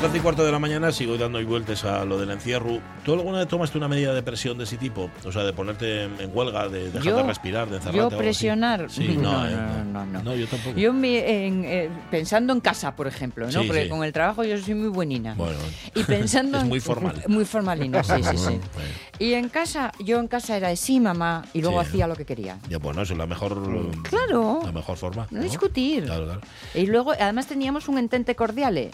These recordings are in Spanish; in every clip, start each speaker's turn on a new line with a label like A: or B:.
A: Las 12 y cuarto de la mañana sigo dando vueltas a lo del encierro. ¿Tú alguna vez tomaste una medida de presión de ese tipo? O sea, de ponerte en, huelga, de dejar de respirar, de encerrarte.
B: Yo presionar.
A: Sí, no,
B: no,
A: eh,
B: no, no, no.
A: No, yo tampoco.
B: Yo eh, pensando en casa, por ejemplo, ¿no?
A: Sí,
B: Porque
A: sí.
B: con el trabajo yo soy muy buenina.
A: Bueno,
B: Y pensando
A: Es muy formal.
B: Muy formalina, sí, sí, sí. Y en casa, yo en casa era de sí, mamá, y luego
A: Sí.
B: hacía lo que quería.
A: ya bueno, eso es la mejor,
B: Claro.
A: la mejor forma.
B: No discutir.
A: Claro, claro.
B: Y luego, además, teníamos un entente cordial. ¿eh?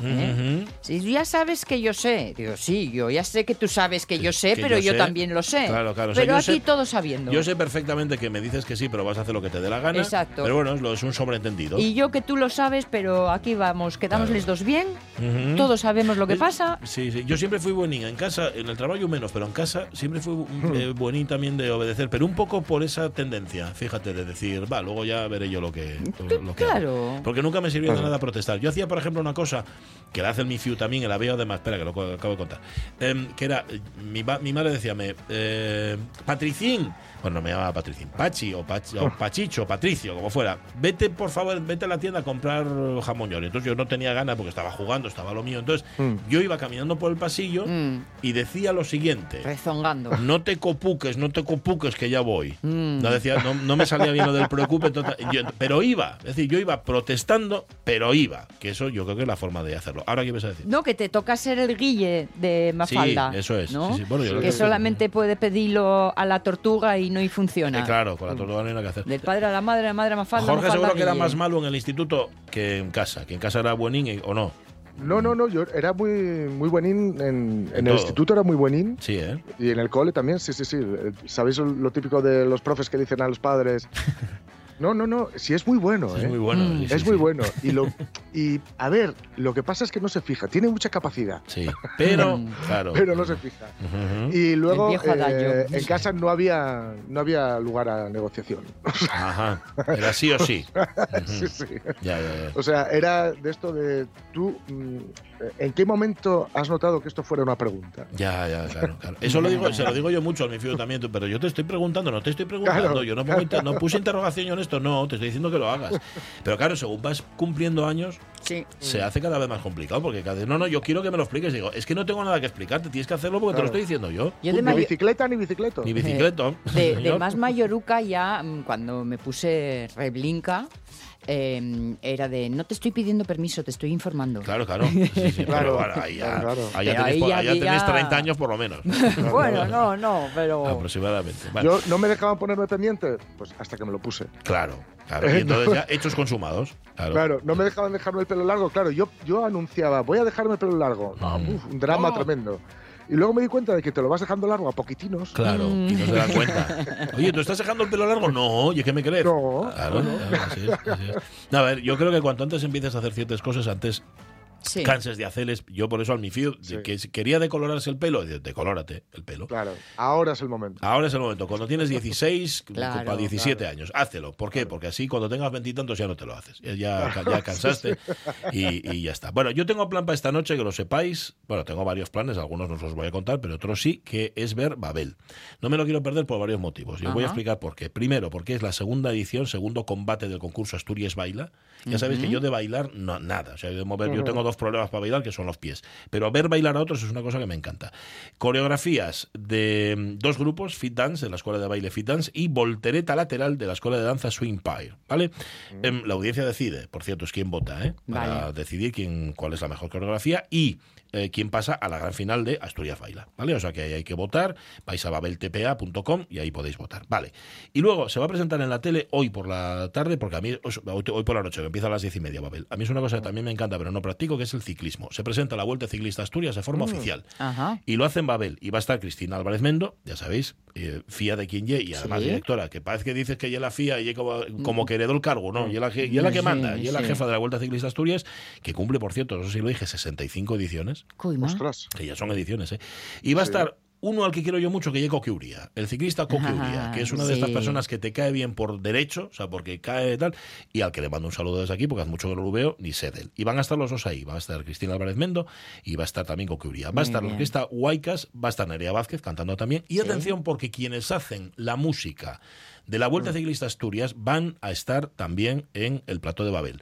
B: Si ya sabes que yo sé, digo, sí, yo ya sé que tú sabes que yo sé,
A: que
B: pero
A: yo
B: yo,
A: sé.
B: también lo sé.
A: Claro, claro. O sea,
B: Pero aquí
A: sé-
B: todos sabiendo.
A: Yo sé perfectamente que me dices que sí, pero vas a hacer lo que te dé la gana.
B: Exacto.
A: Pero bueno, es, lo, es un sobreentendido.
B: Y yo que tú lo sabes, pero aquí vamos, quedamos
A: Claro.
B: los dos bien,
A: Ujú.
B: todos sabemos lo que
A: Es-
B: pasa.
A: Sí, sí. Yo siempre fui buenín. En casa, en el trabajo menos, pero en casa siempre fui eh, buenín también de obedecer. Pero un poco por esa tendencia, fíjate, de decir, va, luego ya veré yo lo que, lo que hago".
B: Claro.
A: Porque nunca me sirvió de nada protestar. Yo hacía, por ejemplo, una cosa que la hace el MIFIU también, el veo además, espera, que lo acabo de contar. Em, que era, mi, madre decía, eh, Patricín, bueno, no me llamaba Patricín, Pachi o, Pachi, o Pachicho, o Patricio, como fuera, vete, por favor, vete a la tienda a comprar jamón york. Entonces yo no tenía ganas porque estaba jugando, estaba lo mío. Entonces yo iba caminando por el pasillo
B: Mm,
A: y decía lo siguiente.
B: rezongando.
A: No te copuques, no te copuques que ya voy.
B: Mm.
A: No decía, no, no me salía bien lo del preocupe, total- yo- pero iba. Es decir, yo iba protestando, pero iba. Que eso yo creo que es la forma de hacerlo. Ahora qué vas a decir.
B: No, que te toca ser el guille de Mafalda.
A: Sí, eso es.
B: ¿no?
A: Sí, sí. Bueno, yo lo
B: que
A: que-
B: solamente puede pedirlo a la tortuga y no y funciona.
A: Eh, claro, con la tortuga no hay nada que hacer.
B: Del padre a la madre, la madre a Mafalda.
A: Jorge
B: Mafalda
A: seguro que era más malo en el instituto que en casa. Que en casa era buenín o no.
C: No, no, no, yo era muy, muy buenín en, en el instituto, era muy buenín.
A: Sí, ¿eh?
C: Y en el cole también, sí, sí, sí. ¿Sabéis lo típico de los profes que dicen a los padres? No, no, no, sí es muy bueno,
A: Es
C: ¿eh?
A: muy bueno.
B: Mm.
A: sí, sí,
C: es muy
A: sí.
C: bueno. Y, lo, y, a ver, lo que pasa es que no se fija. Tiene mucha capacidad,
A: Sí, pero, claro.
C: pero no se fija. Y luego, eh, en casa no había, no había lugar a negociación.
A: Ajá. Era sí o sí.
C: Sí, sí.
A: Ya, ya, ya.
C: O sea, era de esto de tú, mm, ¿en qué momento has notado que esto fuera una pregunta?
A: Ya, ya, claro, claro. Eso lo digo, se lo digo yo mucho al mi fío también, tú, pero yo te estoy preguntando, no te estoy preguntando.
C: Claro.
A: Yo no, pongo inter- no puse interrogación yo en esto, no, te estoy diciendo que lo hagas. Pero claro, según vas cumpliendo años,
B: Sí.
A: se hace cada vez más complicado, porque cada vez, no, no, yo quiero que me lo expliques. Digo, es que no tengo nada que explicarte, tienes que hacerlo porque te lo estoy diciendo yo.
B: Yo de,
C: ni bicicleta ni bicicleta.
A: Ni bicicleta.
B: de, de
A: señor.
B: más mayoruca ya, mm, cuando me puse reblinca, eh, era de no te estoy pidiendo permiso, te estoy informando.
A: Claro, claro. Sí, sí, pero
C: Claro,
A: bueno, ahí ya,
C: claro,
A: ahí ya
B: Pero
A: tenéis,
B: ahí
A: por-
B: ya-
A: ahí ya tenéis
B: ya-
A: 30 años por lo menos.
B: bueno, no, no, pero...
A: Aproximadamente. Vale.
C: Yo no me dejaban ponerme pendiente, pues hasta que me lo puse.
A: Claro, claro. Y entonces ya hechos consumados. Claro.
C: Claro, no me dejaban dejarme el pelo largo. Claro, yo, yo anunciaba, voy a dejarme el pelo largo. Uf, un drama
A: Oh.
C: tremendo. Y luego me di cuenta de que te lo vas dejando largo a poquitinos.
A: Claro, y no se dan cuenta. Oye, ¿tú estás dejando el pelo largo? No, oye, ¿qué me crees?
C: No,
A: Claro, claro, así es, así es. No, a ver, yo creo que cuanto antes empieces a hacer ciertas cosas, antes
B: Sí.
A: canses de hacerles. Yo por eso al mi fío,
C: Sí.
A: que si quería decolorarse el pelo, decolórate el pelo.
C: Claro, ahora es el momento.
A: Ahora es el momento. Cuando tienes 16,
B: Claro,
A: para 17
C: claro.
A: años, hácelo. ¿Por qué? Porque así cuando tengas veintitantos ya no te lo haces. Ya, ya, ya cansaste y, y ya está. Bueno, yo tengo plan para esta noche, que lo sepáis. Bueno, tengo varios planes, algunos no os los voy a contar, pero otros sí, que es ver Babel. No me lo quiero perder por varios motivos. Y os voy a explicar por qué. Primero, porque es la segunda edición, segundo combate del concurso Asturias Baila. Ya sabéis que yo de bailar, no, nada. O sea, de mover, yo tengo dos problemas para bailar, que son los pies. Pero ver bailar a otros es una cosa que me encanta. Coreografías de mm, dos grupos, Fit Dance, de la escuela de baile Fit Dance, y Voltereta Lateral, de la escuela de danza Swing Pie. ¿Vale? Em, la audiencia decide, por cierto, es quien vota, ¿eh? Para decidir quién, cuál es la mejor coreografía y eh, quién pasa a la gran final de Asturias Baila. ¿Vale? O sea que ahí hay que votar. Vais a babeltpa.com y ahí podéis votar. Vale. Y luego se va a presentar en la tele hoy por la tarde, porque a mí, hoy por la noche, que empieza a las diez y media, Babel. A mí es una cosa que también me encanta, pero no practico, que es el ciclismo. Se presenta la Vuelta Ciclista Asturias de forma oficial.
B: Ajá.
A: Y lo hace en Babel. Y va a estar Cristina Álvarez Mendo, ya sabéis, eh, FIA de quien ye, y además
B: Sí.
A: directora, que parece que dices que ella la FIA y como, como que heredó el cargo, ¿no? Y es la, que- y es la que
B: Sí,
A: manda, y es la jefa de la Vuelta Ciclista Asturias, que cumple, por cierto, no sé si lo dije, 65 ediciones.
C: Ostras.
A: que ya son ediciones, ¿eh? Y va a estar uno al que quiero yo mucho, que llega Coquiuría, el ciclista
B: Ah,
A: que es una de estas personas que te cae bien por derecho, o sea, porque cae tal, y al que le mando un saludo desde aquí, porque hace mucho que no lo veo, ni sé de él. Y van a estar los dos ahí, va a estar Cristina Álvarez Mendo y va a estar también Coquiuría. Va
B: Muy
A: a estar
B: bien.
A: orquesta Huaycas, va a estar Nerea Vázquez cantando también. Y
B: Sí.
A: atención, porque quienes hacen la música de la
B: Mm.
A: Vuelta Ciclista Asturias van a estar también en el plató de Babel.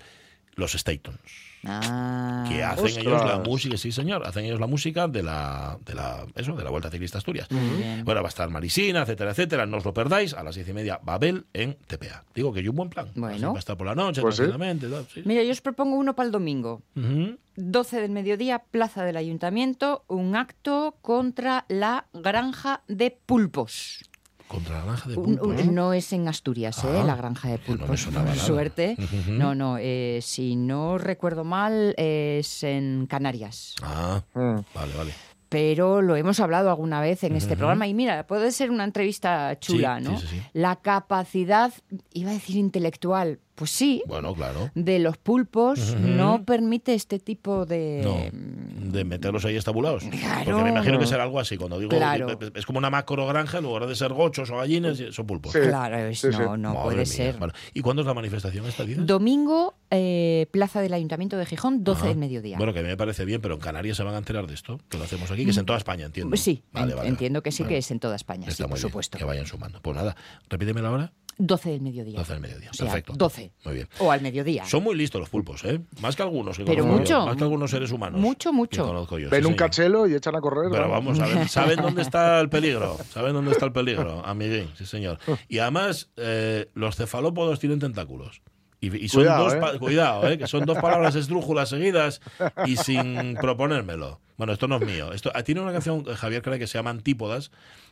A: Los Statons
B: Ah,
A: que hacen
C: ostras.
A: ellos la música, sí señor, hacen ellos la música de la, de la, eso, de la Vuelta Ciclista Asturias. Bueno, va a estar Marisina, etcétera, etcétera, no os lo perdáis, a las diez y media Babel en TPA. Digo que hay un buen plan.
B: Bueno.
A: Así Va a estar por la noche,
C: Pues
A: tranquilamente. sí.
B: Mira, yo os propongo uno para el domingo.
A: Ujú.
B: 12 del mediodía, Plaza del Ayuntamiento, un acto contra la granja de pulpos.
A: Contra la granja de pulpos.
B: un- no es en Asturias, ¿eh?
A: Ah,
B: la granja de
A: no
B: pulpos.
A: sonaba
B: por suerte. No, no, eh, si no recuerdo mal, es en Canarias.
A: Ah,
C: Mm.
A: vale, vale.
B: Pero lo hemos hablado alguna vez en este programa y mira, puede ser una entrevista chula,
A: Sí,
B: ¿no?
A: sí, sí, sí.
B: La capacidad, iba a decir intelectual, pues sí,
A: Bueno, claro.
B: de los pulpos no permite este tipo de...
A: No, de meterlos ahí estabulados.
B: Claro.
A: Porque me imagino que será algo así. Cuando digo,
B: Claro.
A: es como una macro granja, en lugar de ser gochos o gallinas, son pulpos.
C: Sí.
B: Claro, es-
C: sí, sí.
B: no, no
A: Madre
B: puede
A: mía.
B: ser.
A: ¿Y cuándo es la manifestación esta vida?
B: Domingo, eh, Plaza del Ayuntamiento de Gijón, 12
A: Ajá.
B: del mediodía.
A: Bueno, que a mí me parece bien, pero en Canarias se van a enterar de esto, que lo hacemos aquí, que es en toda España, entiendo.
B: Pues Sí,
A: Vale,
B: en-
A: vale,
B: entiendo que sí
A: vale.
B: que es en toda España,
A: Está
B: sí,
A: muy
B: por
A: bien,
B: supuesto.
A: Que vayan sumando. Pues nada, repíteme la hora.
B: 12 del mediodía.
A: 12 del mediodía.
B: O sea,
A: Perfecto.
B: 12.
A: Muy bien.
B: O al mediodía.
A: Son muy listos los pulpos, ¿eh? Más que algunos. Que
B: Pero
A: conozco
B: mucho.
A: yo, Más que algunos seres humanos.
B: Mucho, mucho.
A: que conozco yo,
C: Ven
A: sí,
C: un
A: señor.
C: cachelo y echan a correr.
A: Pero
C: ¿no?
A: vamos a ver, ¿saben dónde está el peligro? ¿Saben dónde está el peligro, amiguín? Sí, señor. Y además, eh, los cefalópodos tienen tentáculos. Y, y son
C: Cuidado,
A: dos,
C: ¿eh?
A: cuidado, eh, que son dos palabras esdrújulas seguidas y sin proponérmelo. Bueno, esto no es mío. Esto, ah, tiene una canción, eh, Javier Craig, que se llama Antípodas,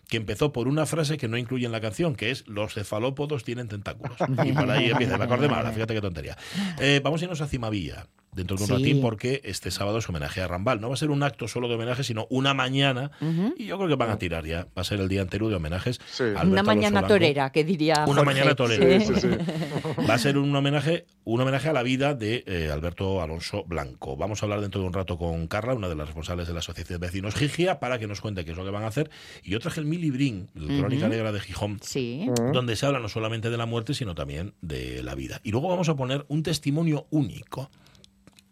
A: que empezó por una frase que no incluye en la canción, que es los cefalópodos tienen tentáculos. Y por ahí empieza. Me acordé mal, fíjate qué tontería. Eh, vamos a irnos a Cimavilla dentro de un
B: Sí.
A: ratín porque este sábado es homenaje a Rambal. No va a ser un acto solo de homenaje, sino una mañana y yo creo que van a tirar ya. Va a ser el día entero de homenajes.
C: Sí.
A: a
B: Una mañana
A: Blanco.
B: torera, que diría
A: Una
B: Jorge.
A: mañana torera.
C: Sí, sí, sí.
A: Va a ser un homenaje, un homenaje a la vida de eh, Alberto Alonso Blanco. Vamos a hablar dentro de un rato con Carla, una de las responsables de la Asociación de Vecinos Gigia, para que nos cuente qué es lo que van a hacer. Y yo traje el Mili Brin, la Crónica
B: Ujú.
A: Negra de Gijón.
B: Sí.
A: Donde se habla no solamente de la muerte, sino también de la vida. Y luego vamos a poner un testimonio único.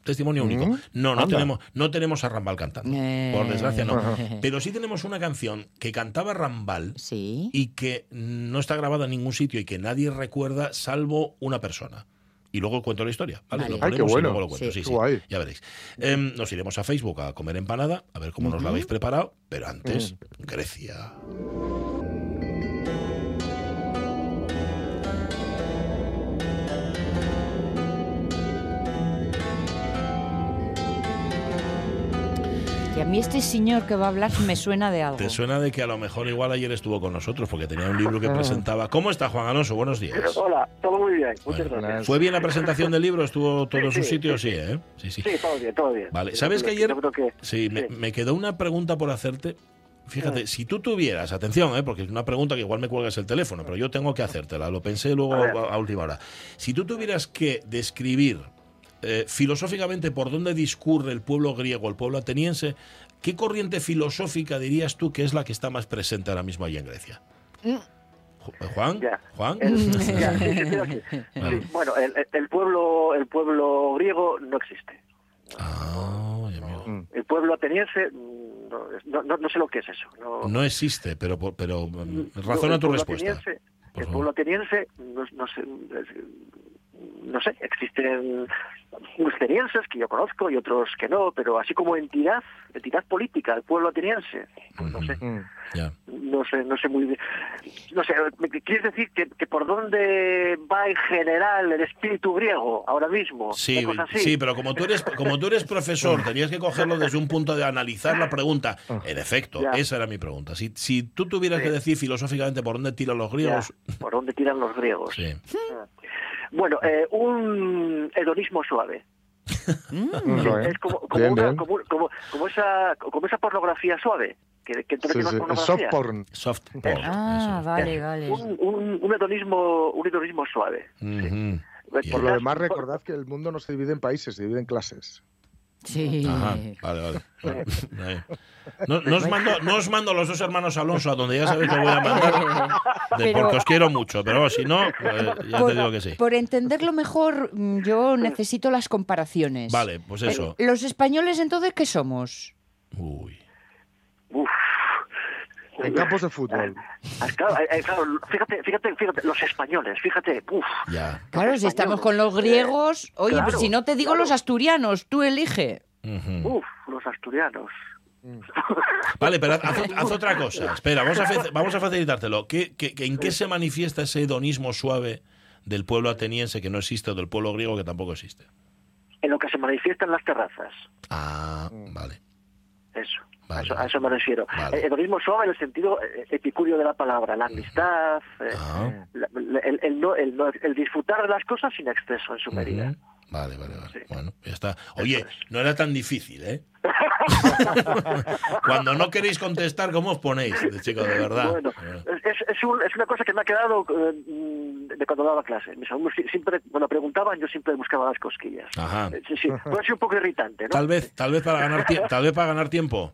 A: Testimonio único.
C: Mm.
A: No, no
C: Anda.
A: tenemos, no tenemos a Rambal cantando.
B: Eh.
A: Por desgracia, no. Pero sí tenemos una canción que cantaba Rambal
B: Sí.
A: y que no está grabada en ningún sitio y que nadie recuerda salvo una persona. Y luego cuento la historia. ¿vale?
B: Vale.
A: Lo
C: Ay, qué
A: y
C: bueno.
A: luego lo cuento.
B: Sí.
A: Sí,
C: guay.
A: ya veréis. Em, nos iremos a Facebook a comer empanada, a ver cómo nos la habéis preparado, pero antes, Grecia.
B: Que a mí este señor que va a hablar me suena de algo.
A: ¿Te suena de que a lo mejor igual ayer estuvo con nosotros porque tenía un libro que presentaba? ¿Cómo está Juan Alonso? Buenos días.
D: Hola, todo muy bien, muchas
A: Bueno,
D: gracias.
A: ¿Fue bien la presentación del libro? ¿Estuvo todo en su
D: sí,
A: sitio?
D: sí,
A: Sí, ¿eh? Sí, sí.
D: Sí, todo bien, todo bien.
A: Vale, ¿sabes que ayer-
D: que...
A: Sí, me,
D: Sí.
A: me quedó una pregunta por hacerte. Fíjate, si tú tuvieras, atención, ¿eh? porque es una pregunta que igual me cuelgas el teléfono, pero yo tengo que hacértela, lo pensé luego
D: a
A: última hora. Si tú tuvieras que describir eh, filosóficamente por dónde discurre el pueblo griego, el pueblo ateniense, ¿qué corriente filosófica dirías tú que es la que está más presente ahora mismo allí en Grecia?
B: Mm.
A: Eh, ¿Juan?
D: Ya.
A: ¿Juan?
D: El- ya, sí, sí, estoy aquí. Sí,
A: Vale.
D: bueno, el, pueblo, el pueblo griego no existe.
A: Ah.
C: Mm.
D: El pueblo ateniense mm, no, no, no- no sé lo que es eso. No,
A: No existe, pero, por- pero
D: no,
A: razona tu respuesta.
D: ateniense- el pueblo ateniense, no, no sé, no sé, existen unos atenienses que yo conozco y otros que no, pero así como entidad, entidad política, el pueblo ateniense, pues no sé.
C: Mm.
D: No sé, no sé muy bien. No sé, ¿me- ¿quieres decir que, que por dónde va en general el espíritu griego ahora mismo?
A: Sí, sí, pero como tú eres como tú eres profesor, tenías que cogerlo desde un punto de analizar la pregunta. En efecto, esa era mi pregunta. Si, si tú tuvieras
D: Sí.
A: que decir filosóficamente por dónde tiran los griegos,
D: ¿Por dónde tiran los griegos?
A: sí.
D: Bueno, eh, un hedonismo suave.
C: Mm.
D: Es como, como,
C: Bien,
D: una-
C: bien.
D: como, como, como esa, como esa pornografía suave. Que, que
C: Sí, sí, soft
D: pornografía.
C: porn.
A: Soft porn.
B: Ah,
A: eso.
B: vale, vale.
D: Un, un, un hedonismo, un hedonismo suave.
C: Por lo demás, recordad que el mundo no se divide en países, se divide en clases.
B: Sí.
A: Ajá, vale, vale. No, no os mando, no os mando los dos hermanos Alonso a donde ya sabéis que voy a mandar, de-
B: Pero-
A: porque os quiero mucho, pero si no, eh, ya te digo que sí.
B: por entenderlo mejor, mm, yo necesito las comparaciones.
A: Vale, pues eso.
B: Eh, ¿Los españoles entonces qué somos?
A: Uy.
D: Uf.
C: En campos de fútbol.
D: Ah, Claro, eh, eh, claro, fíjate, fíjate, fíjate, los españoles, fíjate, uf,
A: Ya.
B: Claro, si estamos con los griegos. Oye,
D: claro,
B: pues si no te digo
D: claro.
B: los asturianos, tú elige.
A: Ujú.
D: uf, los asturianos.
A: Vale, pero haz, haz otra cosa. Espera, vamos a, vamos a facilitártelo. ¿Qué, qué- qué- en qué se manifiesta ese hedonismo suave del pueblo ateniense que no existe o del pueblo griego que tampoco existe?
D: En lo que se manifiesta en las terrazas.
A: Ah, vale.
D: Eso.
A: Vale,
D: a, eso, a eso me refiero.
A: Vale.
D: El hedonismo suave en el sentido eh, epicúreo de la palabra, la amistad, eh,
A: Ah.
D: la- la- el, el no- el no- el disfrutar de las cosas sin exceso en su medida.
A: Ujú. Vale, vale, vale.
D: Sí.
A: Bueno, ya está. Oye,
D: es.
A: no era tan difícil, ¿eh? Cuando no queréis contestar, ¿cómo os ponéis, chico, de verdad?
D: Bueno, es, es, un- es una cosa que me ha quedado eh, mm, de cuando daba clase. Mis alumnos si- siempre, cuando preguntaban, yo siempre buscaba las cosquillas.
A: Ajá.
D: Eh, Sí, sí, puede ser un poco irritante, ¿no?
A: Tal vez, tal vez para ganar tal vez para ganar tiempo.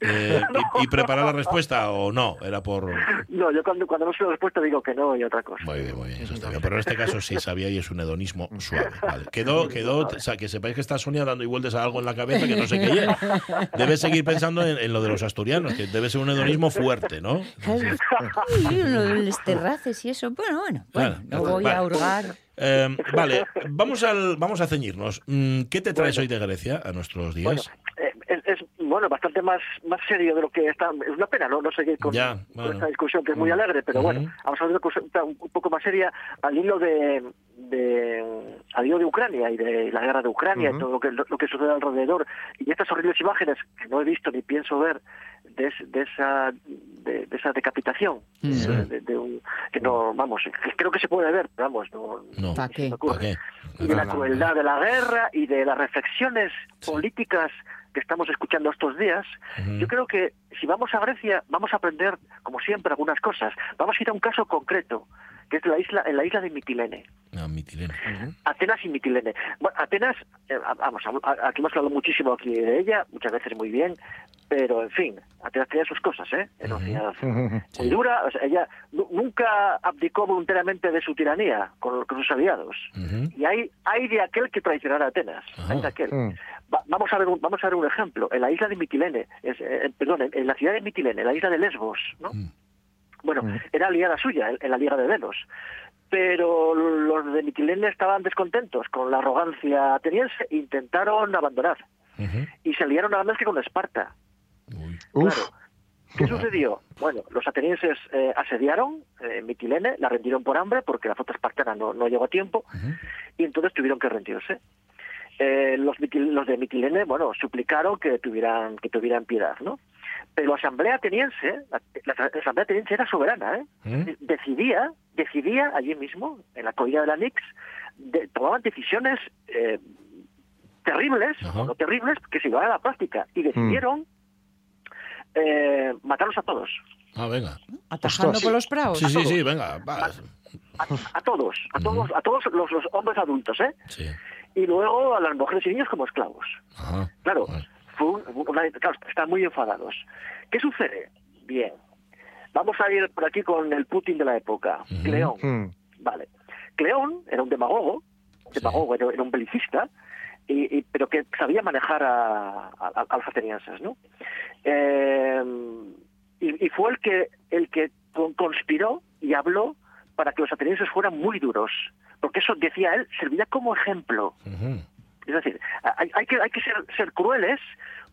A: Eh, y, y preparar la respuesta o no, era por
D: No, yo cuando, cuando no sé la respuesta digo que no y otra cosa.
A: muy bien, muy bien, eso está bien. Pero en este caso sí sabía y es un hedonismo suave. Vale. Quedó, quedó, o sea, que sepáis que está Sonia dando y vueltas a algo en la cabeza que no sé qué es. Debe seguir pensando en, en lo de los asturianos, que debe ser un hedonismo fuerte, ¿no?
B: Los terraces y eso. Bueno, bueno, bueno,
A: Bueno,
B: no voy
A: vale.
B: a hurgar.
A: Eh, vale, vamos al, vamos a ceñirnos. Mm, ¿Qué te traes hoy de Grecia a nuestros días?
D: Bueno, es, bueno, bastante más, más serio de lo que está. Es una pena, ¿no? No seguir con,
A: Ya,
D: con esta discusión que es muy alegre, pero bueno, vamos a ver una cosa un poco más seria al hilo de, de al hilo de Ucrania y de la guerra de Ucrania y todo lo que, lo, lo que sucede alrededor. Y estas horribles imágenes que no he visto ni pienso ver de, es- de esa de, de esa decapitación.
B: Mm.
D: de- de- de un- que no, vamos, que creo que se puede ver, pero vamos, no,
A: no,
B: ¿Pa'
D: ni se
B: qué?
A: ¿para qué?
D: y de la crueldad de la guerra y de las reflexiones
A: Sí.
D: Que estamos escuchando estos días, yo creo que si vamos a Grecia vamos a aprender, como siempre, algunas cosas. Vamos a ir a un caso concreto, que es la isla, en la isla de Mitilene.
A: Ah, Mitilene.
D: Atenas y Mitilene. Bueno, Atenas, eh, vamos, a- aquí hemos hablado muchísimo aquí de ella, muchas veces muy bien, pero en fin, Atenas tenía sus cosas, ¿eh? Era ciudad
A: Sí.
D: muy dura, o sea, ella nu- nunca abdicó voluntariamente de su tiranía con, con sus aliados. Y hay, hay de aquel que traicionara a Atenas. Hay de aquel. Va- vamos, a ver un, vamos a ver un ejemplo. En la isla de Mitilene, es, eh, perdón, en, en la ciudad de Mitilene, en la isla de Lesbos, ¿no?
A: Mm.
D: Bueno,
C: Mm.
D: era aliada suya en, en la Liga de Delos. Pero los de Mitilene estaban descontentos con la arrogancia ateniense e intentaron abandonar. Y se liaron nada más que con Esparta.
A: Uy.
C: Uf.
D: Claro. ¿Qué sucedió? Bueno, los atenienses eh, asediaron eh, Mitilene, la rendieron por hambre porque la flota espartana no, no llegó a tiempo y entonces tuvieron que rendirse. Eh, los, los de Mitilene, bueno, suplicaron que tuvieran que tuvieran piedad, ¿no? Pero la asamblea ateniense, la, la asamblea ateniense era soberana, ¿eh?
A: ¿Mm?
D: Decidía, decidía allí mismo, en la colina de la Nix, de- tomaban decisiones eh, terribles,
A: Ajá.
D: no terribles, que se llevaban a la práctica y decidieron eh, matarlos a todos.
A: Ah, venga.
B: Atajando
C: Ostras.
B: por los prados.
A: Sí, sí, sí, venga. va.
D: A, a todos, a todos, a todos los, los hombres adultos, ¿eh?
A: Sí.
D: Y luego a las mujeres y niños como esclavos.
A: Ajá.
D: Claro, fue un- una- claro, están muy enfadados. ¿Qué sucede? Bien, vamos a ir por aquí con el Putin de la época. Cleón.
C: Mm.
D: Vale. Cleón era un demagogo, demagogo, era, era un belicista, y, y- pero que sabía manejar a, a- a los atenienses, ¿no? Eh, y, y fue el que el que con- conspiró y habló para que los atenienses fueran muy duros, porque eso decía él servía como ejemplo. Es decir, hay, hay que hay que ser, ser crueles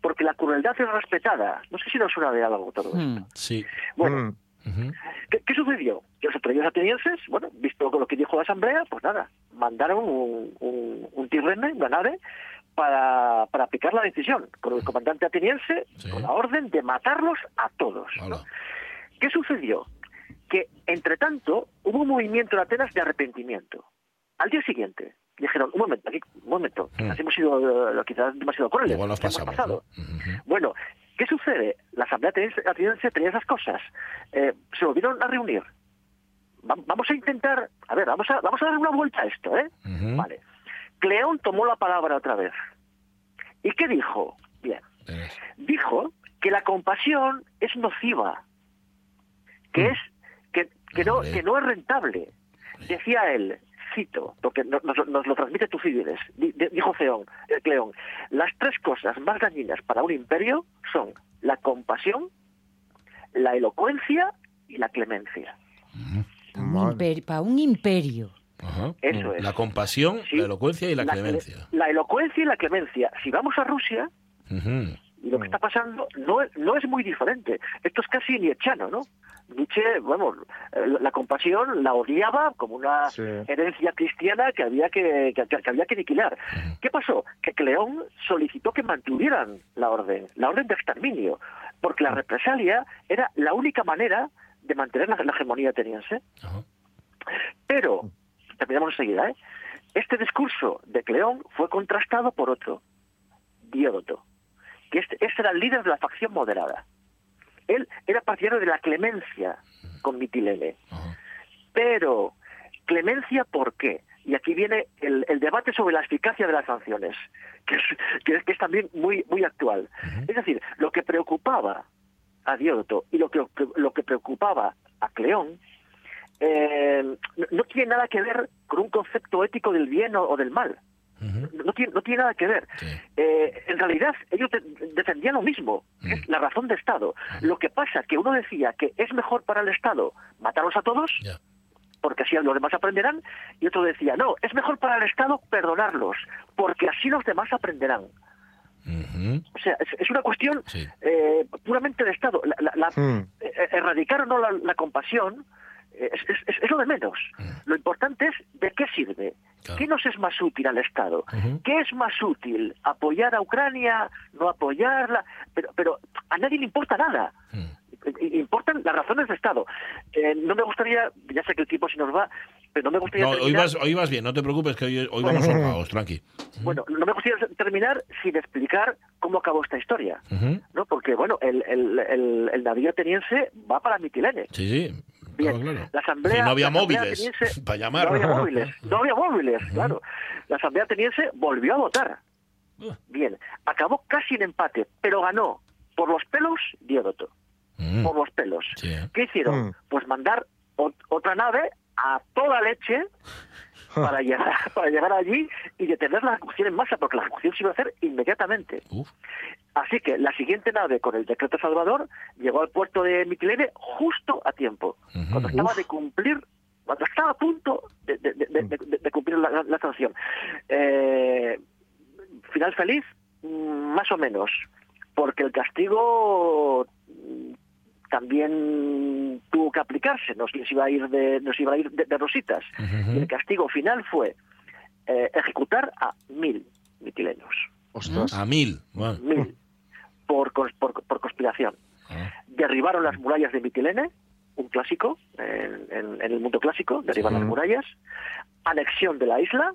D: porque la crueldad es respetada. No sé si nos suena de algo todo esto.
B: Hmm.
A: Sí.
D: Bueno,
C: Mm.
A: Ujú.
D: ¿Qué, qué sucedió? Que los atenienses atenienses, bueno, visto lo que dijo la asamblea, pues nada, mandaron un, un, un tirrene, una nave, para, para aplicar la decisión, con el comandante ateniense,
A: Sí.
D: con la orden de matarlos a todos. ¿no? ¿Qué sucedió? Que, entre tanto, hubo un movimiento en Atenas de arrepentimiento. Al día siguiente, dijeron, un momento, aquí, un momento, quizás hemos sido, eh, quizás demasiado crueles.
A: Igual nos
D: hemos
A: pasamos.
D: pasado". Bueno, ¿qué sucede? La Asamblea ateniense tenía esas cosas. Eh, se volvieron a reunir. Va- vamos a intentar, a ver, vamos a, vamos a dar una vuelta a esto, ¿eh? Vale. Cleón tomó la palabra otra vez ¿Y qué dijo? Bien, dijo que la compasión es nociva, que es que, que no que no es rentable. Decía él, cito, porque no- nos, nos lo transmite Tucídides, di- di- dijo Ceón, eh, Cleón, las tres cosas más dañinas para un imperio son la compasión, la elocuencia y la clemencia.
B: Un Para un imperio.
A: Ajá.
D: Eso es.
A: La compasión,
D: Sí.
A: la elocuencia y la,
D: cle-
A: clemencia.
D: La elocuencia y la clemencia. Si vamos a Rusia. Y lo que está pasando no es, no es muy diferente. Esto es casi nietzscheano, ¿no? Nietzsche, bueno, eh, la compasión la odiaba como una
C: Sí.
D: herencia cristiana que había que, que, que había que aniquilar. ¿Qué pasó? Que Cleón solicitó que mantuvieran la orden, la orden de exterminio, porque la represalia era la única manera de mantener la, la hegemonía ateniense. Pero, terminamos enseguida, ¿eh? Este discurso de Cleón fue contrastado por otro, Diódoto, que este, este era el líder de la facción moderada. Él era partidario de la clemencia con Mitilene. Pero, ¿clemencia por qué? Y aquí viene el, el debate sobre la eficacia de las sanciones, que es, que es, que es también muy, muy actual. Es decir, lo que preocupaba a Diódoto y lo que, lo que preocupaba a Cleón eh, no, no tiene nada que ver con un concepto ético del bien o, o del mal. No tiene, no tiene nada que ver.
A: Sí.
D: Eh, en realidad, ellos de- defendían lo mismo, es la razón de Estado. Lo que pasa que uno decía que es mejor para el Estado matarlos a todos, porque así los demás aprenderán, y otro decía, no, es mejor para el Estado perdonarlos, porque así los demás aprenderán. O sea, es, es una cuestión
A: Sí.
D: eh, puramente de Estado. La, la- la-
C: Hmm.
D: eh, erradicar o no la, la compasión eh, es, es- es- es lo de menos. Lo importante es de qué sirve.
A: Mm. Claro.
D: ¿Qué nos es más útil al Estado?
A: Ujú.
D: ¿Qué es más útil? ¿Apoyar a Ucrania? ¿No apoyarla? Pero, pero a nadie le importa nada.
A: Mm.
D: Importan las razones de Estado. Eh, no me gustaría, ya sé que el tiempo se nos va, pero no me gustaría
A: No, hoy
D: terminar,
A: vas, hoy vas bien, no te preocupes, que hoy, hoy vamos holgados, tranqui.
D: bueno, no me gustaría terminar sin explicar cómo acabó esta historia. ¿no? Porque, bueno, el, el, el, el navío ateniense va para Mitilene.
A: Sí, sí.
D: Bien,
A: Claro, claro.
D: la asamblea,
A: Sí, no había
D: asamblea
A: móviles para llamar.
D: No había móviles, no había móviles, claro. La asamblea ateniense volvió a votar.
A: Uh.
D: Bien, acabó casi en empate, pero ganó por los pelos Diódoto,
A: Mm.
D: por los pelos.
A: Sí, ¿eh?
D: ¿Qué hicieron?
C: Mm.
D: Pues mandar ot- otra nave a toda leche para llegar, para llegar allí y detener la ejecución en masa, porque la ejecución se iba a hacer inmediatamente.
A: Uf.
D: Así que la siguiente nave con el decreto Salvador llegó al puerto de Mitilene justo a tiempo, cuando estaba
C: Uf.
D: de cumplir, cuando estaba a punto de, de- cumplir la, la- sanción. Eh, final feliz, Mm, más o menos, porque el castigo mm, también tuvo que aplicarse, nos les iba a ir de, nos iba a ir de, de rositas. Y el castigo final fue eh, ejecutar a mil mitilenos
C: Ostras.
A: A mil. Bueno.
D: mil por, por, por conspiración.
A: Ah.
D: Derribaron las murallas de Mitilene, un clásico, en, en- en el mundo clásico, derribar las
C: Ujú.
D: murallas, anexión de la isla,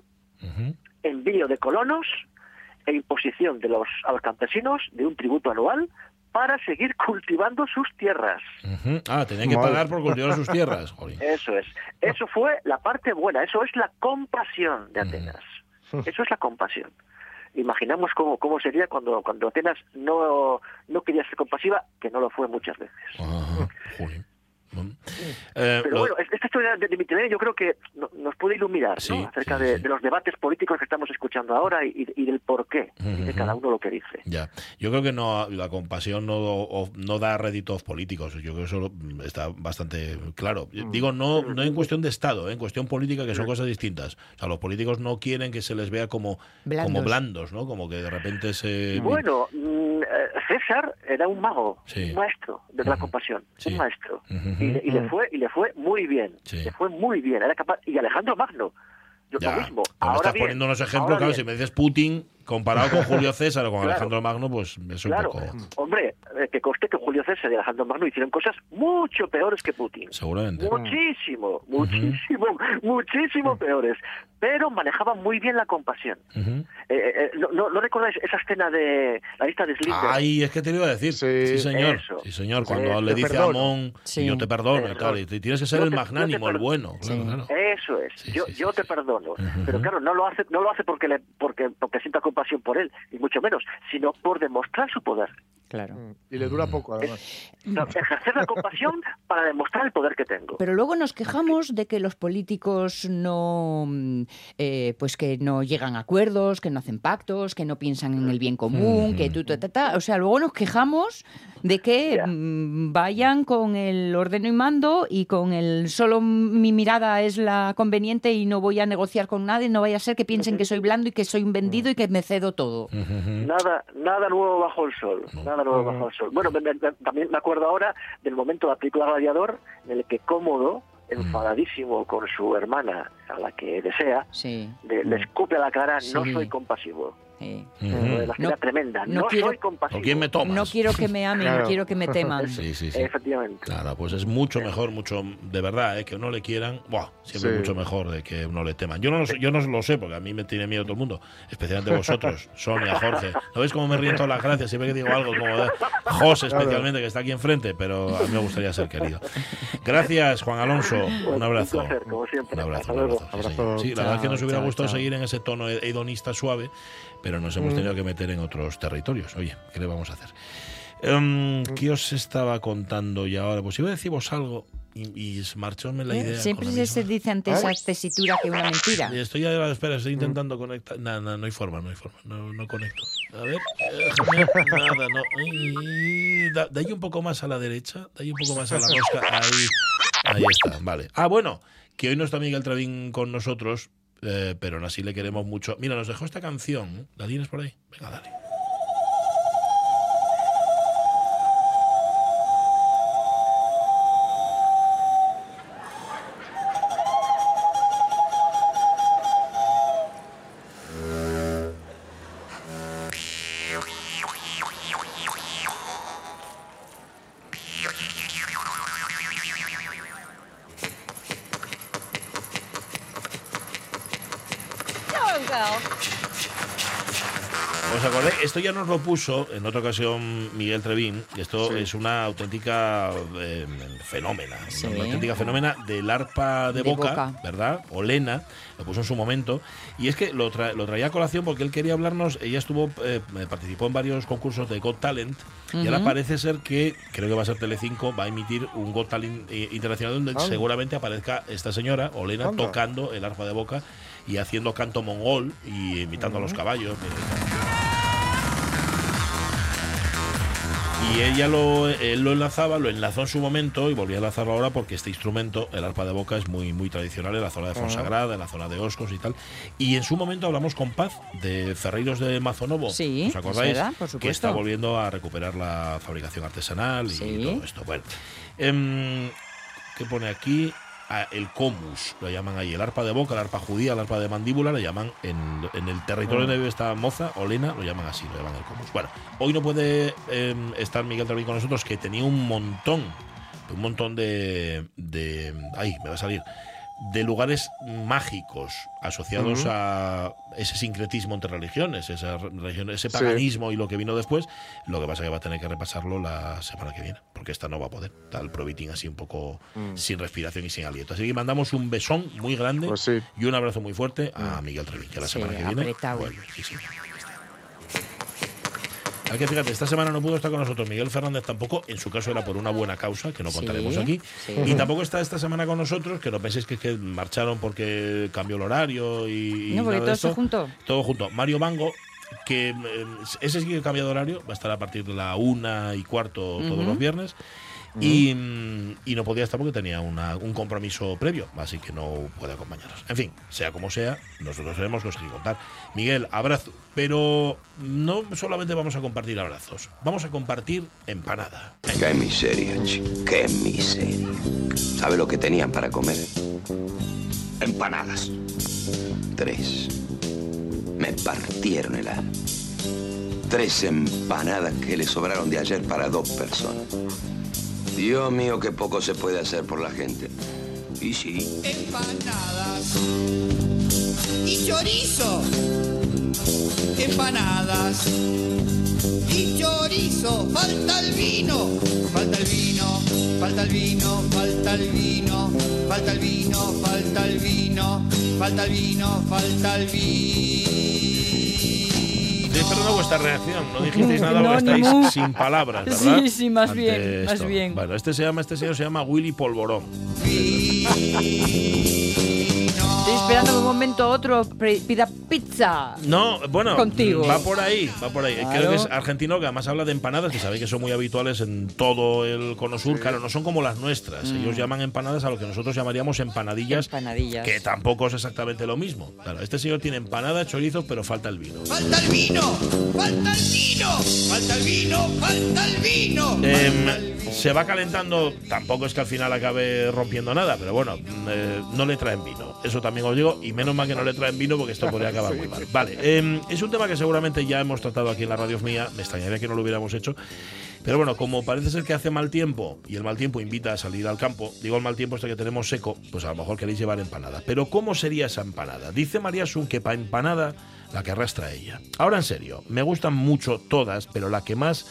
D: envío de colonos e imposición de los, a los campesinos de un tributo anual para seguir cultivando sus tierras.
A: Ah, tenían que pagar por cultivar sus tierras. Jolín.
D: Eso es. Eso fue la parte buena, eso es la compasión de Atenas. Eso es la compasión. Imaginamos cómo, cómo sería cuando, cuando Atenas no, no quería ser compasiva, que no lo fue muchas veces.
A: Jolín. Bueno. Eh,
D: Pero
A: lo-
D: bueno, esta historia de Mitilene yo creo que no- nos puede iluminar acerca
A: sí,
D: de,
A: sí.
D: de los debates políticos que estamos escuchando ahora y, y del por qué dice
A: Ujú.
D: cada uno lo que dice.
A: Ya, yo creo que no la compasión no, da réditos políticos. Yo creo que eso mm, está bastante claro. Digo, no, no en cuestión de Estado, ¿eh? en cuestión política, que son cosas distintas. O sea, los políticos no quieren que se les vea como
B: Blandos.
A: como blandos, ¿no? Como que de repente se.
D: Bueno, mm, eh, César era un mago,
A: Sí.
D: un maestro de la compasión,
A: Sí.
D: un maestro.
A: Ujú.
D: Y, le, y le fue y le fue muy bien,
A: Sí.
D: le fue muy bien, era capaz y Alejandro Magno, yo
A: Ya,
D: lo mismo.
A: pero me
D: Ahora
A: estás
D: bien,
A: poniendo unos ejemplos,
D: ahora
A: claro,
D: bien,
A: si me dices Putin comparado con Julio César o con
D: Claro.
A: Alejandro Magno, pues es un
D: Claro,
A: poco...
D: hombre, eh, que conste que Julio César y Alejandro Magno hicieron cosas mucho peores que Putin.
A: Seguramente.
D: Muchísimo, muchísimo, muchísimo peores. Pero manejaban muy bien la compasión.
A: Ujú.
D: Eh, eh, ¿no, no, no recordáis esa escena de la lista de Slipper?
A: Ay, es que te lo iba a decir. Sí,
C: Sí.
A: señor.
D: Eso.
A: Sí, señor. Cuando
D: Eh,
A: le dice a
C: perdono.
A: Amón,
B: Sí.
A: yo te perdono y
D: Eso.
A: tal. Y tienes que ser
D: Yo
A: el
D: te-
A: magnánimo, el bueno. Claro,
B: Sí.
A: claro.
D: Eso es.
A: Sí,
D: yo
A: sí,
D: yo
A: sí,
D: te
A: sí.
D: perdono. Pero claro, no lo hace no lo hace porque le porque porque sienta compasión compasión por él, y mucho menos, sino por demostrar su poder.
B: Claro.
C: Mm, Y le dura poco, además.
D: No, ejercer la compasión para demostrar el poder que tengo.
B: Pero luego nos quejamos de que los políticos no, mm, eh, pues que no llegan a acuerdos, que no hacen pactos, que no piensan en el bien común, que tú, ta, ta, ta. o sea, luego nos quejamos de que
D: Ya.
B: mm, vayan con el ordeno y mando y con el solo mi mirada es la conveniente y no voy a negociar con nadie, no vaya a ser que piensen que soy blando y que soy un vendido y que me cedo todo.
D: Nada, nada nuevo bajo el sol, nada nuevo bajo el sol. Bueno, me- me- me- también me acuerdo ahora del momento de la película Gladiador en el que Cómodo, enfadadísimo con su hermana, a la que desea,
B: Sí.
D: le, le escupe a la cara, no soy compasivo.
B: Eh.
D: La escena
B: No-
D: tremenda,
B: no
D: no,
B: quiero-
D: soy compasivo.
A: ¿Con quién me tomas?
B: No quiero que me amen,
C: Claro.
B: quiero que me teman.
A: Sí, sí, sí.
D: Efectivamente.
A: Claro, pues es mucho mejor, mucho, de verdad, ¿eh? que uno le quieran, buah, siempre
C: Sí.
A: mucho mejor de que uno le teman. Yo no, lo sé, yo no lo sé, porque a mí me tiene miedo todo el mundo, especialmente vosotros, Sonia, Jorge. ¿No veis cómo me ríen todas las gracias? Siempre que digo algo, como de José especialmente, que está aquí enfrente, pero a mí me gustaría ser querido. Gracias, Juan Alonso. Un abrazo.
D: Un placer, como siempre.
A: Un abrazo, un abrazo. Sí,
C: Abrazo.
A: Sí, la verdad es que nos hubiera
B: chao,
A: gustado
B: chao.
A: seguir en ese tono hedonista suave, pero nos hemos tenido que meter en otros territorios. Oye, ¿qué le vamos a hacer? Em, ¿Qué os estaba contando y ahora? Pues iba a deciros algo y, y marchóme la idea.
B: ¿Eh? Siempre
A: con la
B: se
A: misma.
B: dice ante esa tesitura que una mentira.
A: Estoy espera, estoy intentando conectar. Nada, nada, no hay forma, no hay forma, no, no conecto. A ver, déjame, nada, no. Da, da ahí un poco más a la derecha, da ahí un poco más a la rosca. Ahí, ahí está, vale. Ah, bueno, que hoy no está Miguel Travín con nosotros, eh, pero aún así le queremos mucho. Mira, nos dejó esta canción. ¿La tienes por ahí? Venga, dale. Ya nos lo puso en otra ocasión Miguel Trevín, que esto es una auténtica eh, fenómena,
B: Sí.
A: una auténtica fenómena del arpa de,
B: De
A: boca,
B: boca.
A: ¿verdad? Olena, lo puso en su momento, y es que lo, tra- lo traía a colación porque él quería hablarnos, ella estuvo, eh, participó en varios concursos de Got Talent, y ahora parece ser que, creo que va a ser Telecinco, va a emitir un Got Talent eh, internacional donde
C: Anda.
A: seguramente aparezca esta señora, Olena,
C: Anda.
A: tocando el arpa de boca y haciendo canto mongol y imitando a los caballos. Y ella lo, él lo enlazaba, lo enlazó en su momento y volvió a enlazarlo ahora porque este instrumento, el arpa de boca, es muy, muy tradicional en la zona de Fonsagrada, en la zona de Oscos y tal. Y en su momento hablamos con Paz de Ferreiros de Mazonovo.
B: Sí,
A: ¿Os acordáis?
B: verdad, por
A: Que está volviendo a recuperar la fabricación artesanal y
B: Sí.
A: todo esto. Bueno, em, ¿qué pone aquí? El comus, lo llaman ahí, el arpa de boca, el arpa judía, el arpa de mandíbula, lo llaman en, en el territorio donde vive esta moza, Olena, lo llaman así, lo llaman el comus. Bueno, hoy no puede em, estar Miguel Trevín con nosotros, que tenía un montón, un montón de, de ay, me va a salir, de lugares mágicos asociados a ese sincretismo entre religiones, esa religión, ese
C: Sí.
A: paganismo y lo que vino después. Lo que pasa es que va a tener que repasarlo la semana que viene, porque esta no va a poder. Está el así un poco sin respiración y sin aliento. Así que mandamos un besón muy grande
C: Pues sí.
A: y un abrazo muy fuerte a Miguel Trevín, que la
B: Sí,
A: semana que viene. vuelve. Hay que fíjate, esta semana no pudo estar con nosotros Miguel Fernández tampoco, en su caso era por una buena causa, que no
B: Sí,
A: contaremos aquí.
B: sí.
A: Y tampoco está esta semana con nosotros, que no penséis que, que marcharon porque cambió el horario y.
B: No, porque todo
A: esto.
B: juntó.
A: Todo junto. Mario Bango, que eh, ese sí que cambia de horario, va a estar a partir de la una y cuarto todos los viernes. Y, mm, y no podía estar porque tenía una- un compromiso previo, así que no puede acompañarnos. En fin, sea como sea, nosotros tenemos que os contar. Miguel, abrazo. Pero no solamente vamos a compartir abrazos, vamos a compartir empanada.
E: Qué miseria, chico. Qué miseria. ¿Sabe lo que tenían para comer? Empanadas. Tres. Me partieron el alma. Tres empanadas que le sobraron de ayer para dos personas. Dios mío, qué poco se puede hacer por la gente. Y sí.
F: empanadas y chorizo. Empanadas y chorizo. Falta el vino, falta el vino, falta el vino, falta el vino, falta el vino, falta el vino, falta el vino, falta el
A: Estoy esperando vuestra reacción. No dijisteis nada
B: No,
A: estáis sin palabras,
B: Sí,
A: ¿verdad?
B: sí, más
A: Ante
B: bien, más bien.
A: Bueno, este se llama, este señor se llama Willy Polvorón.
B: Esperando que un momento otro pida pizza.
A: No, bueno,
B: Contigo.
A: va por ahí, va por ahí.
B: Claro.
A: Creo que es argentino que además habla de empanadas, que sabéis que son muy habituales en todo el cono sur. Claro, no son como las nuestras. Ellos llaman empanadas a lo que nosotros llamaríamos empanadillas,
B: Mm. Empanadillas.
A: que tampoco es exactamente lo mismo. Claro, este señor tiene empanada, chorizo, pero falta el vino.
F: Falta el vino, falta el vino, falta el vino, falta el vino.
A: Em, se va calentando, tampoco es que al final acabe rompiendo nada, pero bueno, mm, eh, no le traen vino. Eso también os digo, y menos mal que no le traen vino porque esto podría acabar muy mal. Vale, em, es un tema que seguramente ya hemos tratado aquí en la radio mía, me extrañaría que no lo hubiéramos hecho. Pero bueno, como parece ser que hace mal tiempo y el mal tiempo invita a salir al campo, digo el mal tiempo este que tenemos seco, pues a lo mejor queréis llevar empanada. Pero ¿cómo sería esa empanada? Dice María Sun que para empanada la que arrastra ella. Ahora en serio, me gustan mucho todas, pero la que más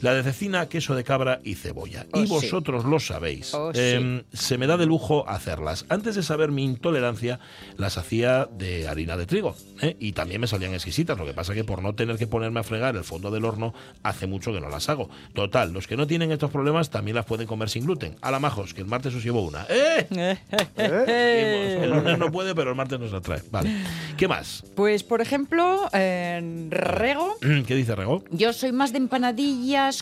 A: la de cecina, queso de cabra y cebolla.
B: Oh,
A: y
B: sí.
A: vosotros lo sabéis.
B: Oh, sí.
A: Em, se me da de lujo hacerlas. Antes de saber mi intolerancia, las hacía de harina de trigo. ¿eh? Y también me salían exquisitas. Lo que pasa que por no tener que ponerme a fregar el fondo del horno, hace mucho que no las hago. Total, los que no tienen estos problemas también las pueden comer sin gluten. A la majos, que el martes os llevo una. ¡Eh!
B: Eh.
A: El lunes no puede, pero el martes nos la trae. Vale. ¿Qué más?
B: Pues, por ejemplo, Rego,
A: ¿Qué dice Rego?
B: yo soy más de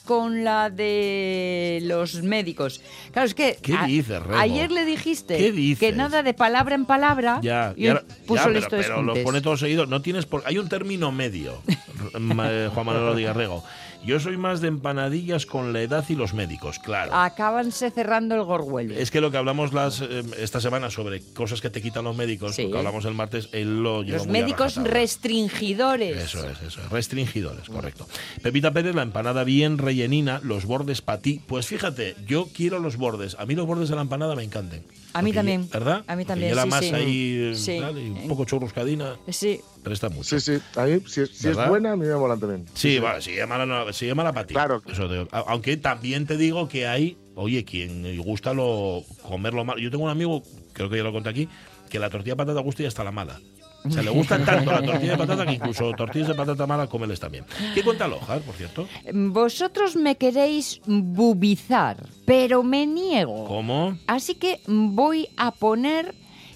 B: con la de los médicos. Claro, es que
A: ¿Qué
B: a-
A: dices, Rego?
B: ayer le dijiste que nada de palabra en palabra
A: Ya,
B: y
A: y ahora-
B: puso
A: ya, pero, pero los pone todos seguidos. No tienes por, hay un término medio, eh, Juan Manuel Rodríguez Rego. Yo soy más de empanadillas con la edad y los médicos, claro.
B: Acábanse cerrando el gorguelo.
A: Es que lo que hablamos las, eh, esta semana sobre cosas que te quitan los médicos,
B: Sí.
A: lo que hablamos el martes, él lo lleva
B: Los
A: muy
B: médicos restringidores.
A: Eso es, eso es. Restringidores, correcto. Pepita Pérez, la empanada bien rellenina, los bordes para ti. Pues fíjate, yo quiero los bordes. A mí los bordes de la empanada me encantan.
B: A mí
A: Porque
B: también.
A: ¿Verdad?
B: A mí también, sí,
A: masa
B: sí.
A: ahí eh,
B: Sí.
A: un poco churruscadina.
B: Sí.
A: Presta mucho.
C: Sí, sí, a mí, si, si es buena, a mí me molan también.
A: Sí, vale, si llama la, si llama la para ti.
C: Claro.
A: Eso te Aunque también te digo que hay, oye, quien le gusta lo, comerlo mal. Yo tengo un amigo, creo que ya lo conté aquí, que la tortilla de patata gusta y hasta la mala. O sea, le gusta tanto la tortilla de patata que incluso tortillas de patata mala comerles también. ¿Qué cuenta Lojar, por cierto?
B: Vosotros me queréis bubizar, pero me niego.
A: ¿Cómo?
B: Así que voy a poner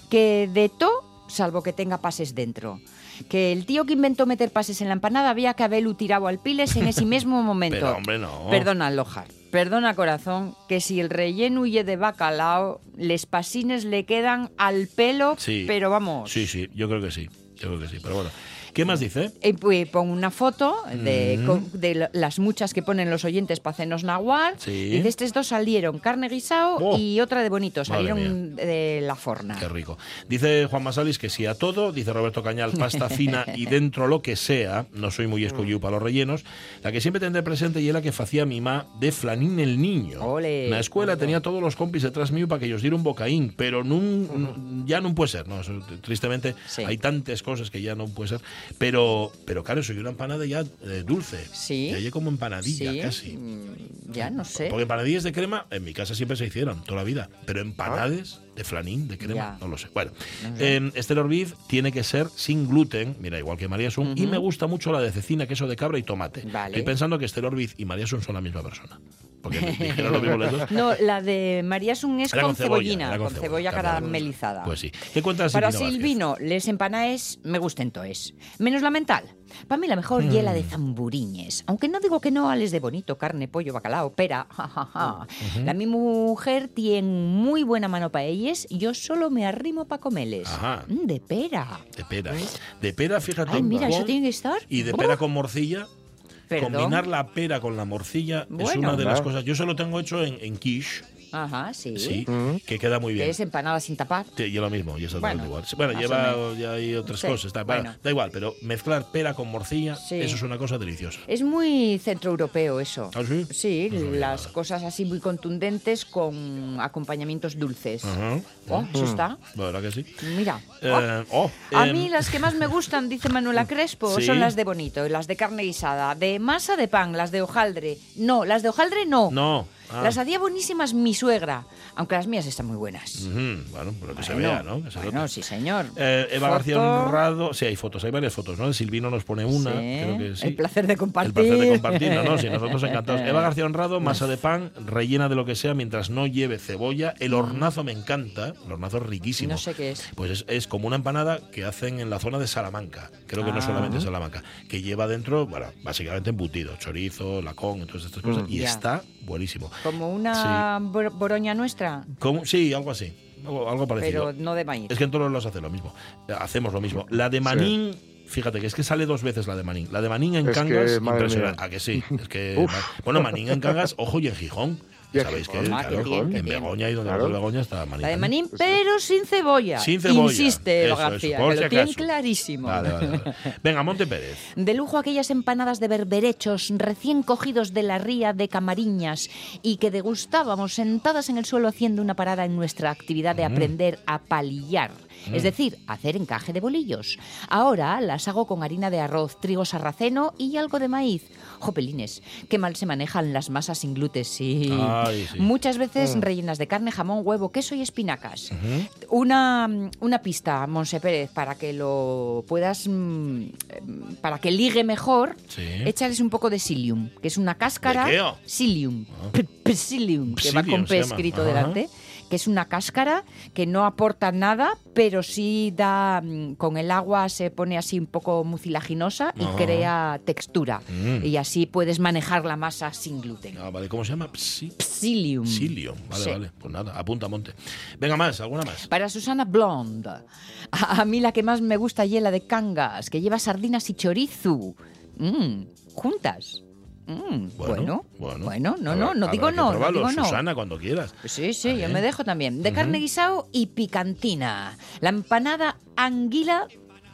B: que de todo, salvo que tenga pases dentro. Que el tío que inventó meter pases en la empanada había que haberlo tirado al piles en ese mismo momento.
A: Pero, hombre, no.
B: Perdona, Lojar. Perdona, corazón, que si el relleno huye de bacalao, les pasines le quedan al pelo,
A: Sí.
B: pero vamos.
A: Sí, sí, yo creo que sí. Yo creo que sí. Pero bueno. ¿Qué más dice?
B: Eh, pues pongo una foto de,
A: Mm.
B: de las muchas que ponen los oyentes para hacernos naguar.
A: Sí.
B: Y de estos dos salieron carne guisao
A: Oh.
B: y otra de bonito. Salieron de la forna.
A: Qué rico. Dice Juan Masalis que sí a todo. Dice Roberto Cañal, pasta fina y dentro lo que sea. No soy muy escogido para los rellenos. La que siempre tendré presente y es la que hacía mi ma de Flanín el niño.
B: Ole.
A: En la escuela tenía todos los compis detrás mío para que ellos dieran un bocaín, pero nun- ya no puede ser. No, tristemente
B: Sí.
A: hay tantas cosas que ya no puede ser. Pero, pero claro, soy una empanada ya eh, dulce.
B: Sí.
A: Ya como empanadilla
B: Sí,
A: casi.
B: mm, Ya no sé.
A: Porque empanadillas de crema en mi casa siempre se hicieron, toda la vida. Pero empanades de flanín, de crema,
B: Ya.
A: no lo sé. Bueno, eh, Esther Orbiz tiene que ser sin gluten, mira, igual que María Sun, y me gusta mucho la de cecina, queso de cabra y tomate.
B: Vale.
A: Estoy pensando que Esther Orbiz y María Sun son la misma persona. Porque me dijeron lo mismo las dos.
B: No, la de María Sun es con,
A: cebolla,
B: cebollina, con, cebolla caramelizada.
A: Pues sí. ¿Qué cuentas
B: Para
A: Silvino Vázquez?
B: Les empanaes me gusten toes. Menos la mental. Para mí la mejor
A: Mm.
B: hiela de zamburiñes. Aunque no digo que no ales de bonito, carne, pollo, bacalao, pera. ja, ja, ja. La mi mujer tiene muy buena mano para ellas. Yo solo me arrimo para comerles.
A: Ajá.
B: Mm, de pera.
A: De pera. De pera, fíjate.
B: Ay, mira,
A: con-
B: eso tiene que estar.
A: Y de
B: Oh,
A: pera con morcilla.
B: Perdón.
A: Combinar la pera con la morcilla es una de las cosas. Yo se lo tengo hecho en, en quiche,
B: Ajá, sí.
A: sí,
C: Mm.
A: que queda muy bien.
B: Que es empanada sin tapar.
A: Sí, yo lo mismo, y exactamente
B: Bueno,
A: igual. Bueno, lleva ya hay otras
B: Sí,
A: cosas. está- bueno,
B: bueno.
A: Da igual, pero mezclar pera con morcilla,
B: Sí.
A: eso es una cosa deliciosa.
B: Es muy centroeuropeo eso.
A: ¿Ah, sí?
B: Sí,
A: No sabía
B: las
A: nada.
B: cosas así muy contundentes con acompañamientos dulces.
A: Ajá.
B: Oh, eso está.
A: La verdad que sí.
B: Mira.
A: Eh, oh,
B: A
A: em,
B: mí las que más me gustan, dice Manuela Crespo,
A: Sí.
B: son las de bonito, las de carne guisada, de masa de pan, las de hojaldre. No, las de hojaldre no.
A: No. Ah.
B: Las hacía buenísimas mi suegra, aunque las mías están muy buenas.
A: Bueno, pero que se
B: Bueno,
A: vea, ¿no? Que se
B: bueno,
A: note.
B: sí, señor.
A: Eh, Eva García. Honrado, sí, hay fotos, hay varias fotos, ¿no? El Silvino nos pone una,
B: Sí,
A: creo que sí.
B: El placer de compartir.
A: El placer de compartir, no, no, sí, nosotros encantados. Eva García Honrado, masa de pan, rellena de lo que sea mientras no lleve cebolla. El hornazo me encanta, el hornazo es riquísimo.
B: No sé qué es.
A: Pues es, es como una empanada que hacen en la zona de Salamanca, creo que no
B: Ah.
A: solamente en Salamanca, que lleva dentro, bueno, básicamente embutido, chorizo, lacón, todas estas cosas, y
B: Mm. Ya.
A: está buenísimo.
B: Como una bor- boroña nuestra,
A: ¿Cómo? Sí, algo así, algo, algo parecido.
B: pero no de maíz.
A: Es que en todos los hace lo mismo. Hacemos lo mismo. La de Manín, fíjate que es que sale dos veces la de Manín. La de Manín en
C: Es que,
A: Cangas,
C: madre
A: impresionante.
C: mía.
A: ¿A que sí? Es que, bueno, Manín en Cangas, ojo, y en Gijón. Sabéis que claro, en. Begoña y donde
C: Claro.
A: Begoña está Manín.
B: La de manín, pero sin cebolla.
A: Sin cebolla.
B: Insiste
A: Eso, eso,
B: García,
A: por
B: que
A: si
B: lo tiene clarísimo.
A: Vale, vale, vale. Venga, Monte Pérez.
B: De lujo aquellas empanadas de berberechos recién cogidos de la ría de Camariñas y que degustábamos sentadas en el suelo haciendo una parada en nuestra actividad de aprender a palillar. Es decir, hacer encaje de bolillos. Ahora las hago con harina de arroz, trigo sarraceno y algo de maíz. Jopelines, qué mal se manejan las masas sin gluten, sí.
A: Ay, sí.
B: Muchas veces rellenas de carne, jamón, huevo, queso y espinacas. una, una pista, Monse Pérez, para que lo puedas, mm, eh, para que ligue mejor,
A: Sí.
B: échales un poco de psyllium, que es una cáscara.
A: ¿De qué? Ah.
B: Psyllium. P- Psyllium, que va con P escrito delante. Que es una cáscara que no aporta nada, pero sí da. mm, Con el agua se pone así un poco mucilaginosa y crea textura.
A: Mm.
B: Y así puedes manejar la masa sin gluten.
A: Ah, vale, ¿cómo se llama? Psi-
B: Psyllium.
A: Psyllium. Vale,
B: Sí.
A: vale. Pues nada, apunta, Monte. Venga, más, alguna más.
B: Para Susana Blonde. A, a mí la que más me gusta es la de Cangas, que lleva sardinas y chorizo. Mm, juntas. Mm, bueno, bueno, no, no, no
A: Habrá
B: digo no, no
A: probarlo,
B: digo no.
A: Susana, cuando quieras.
B: Sí, sí, yo me dejo también. De carne guisado y picantina. La empanada anguila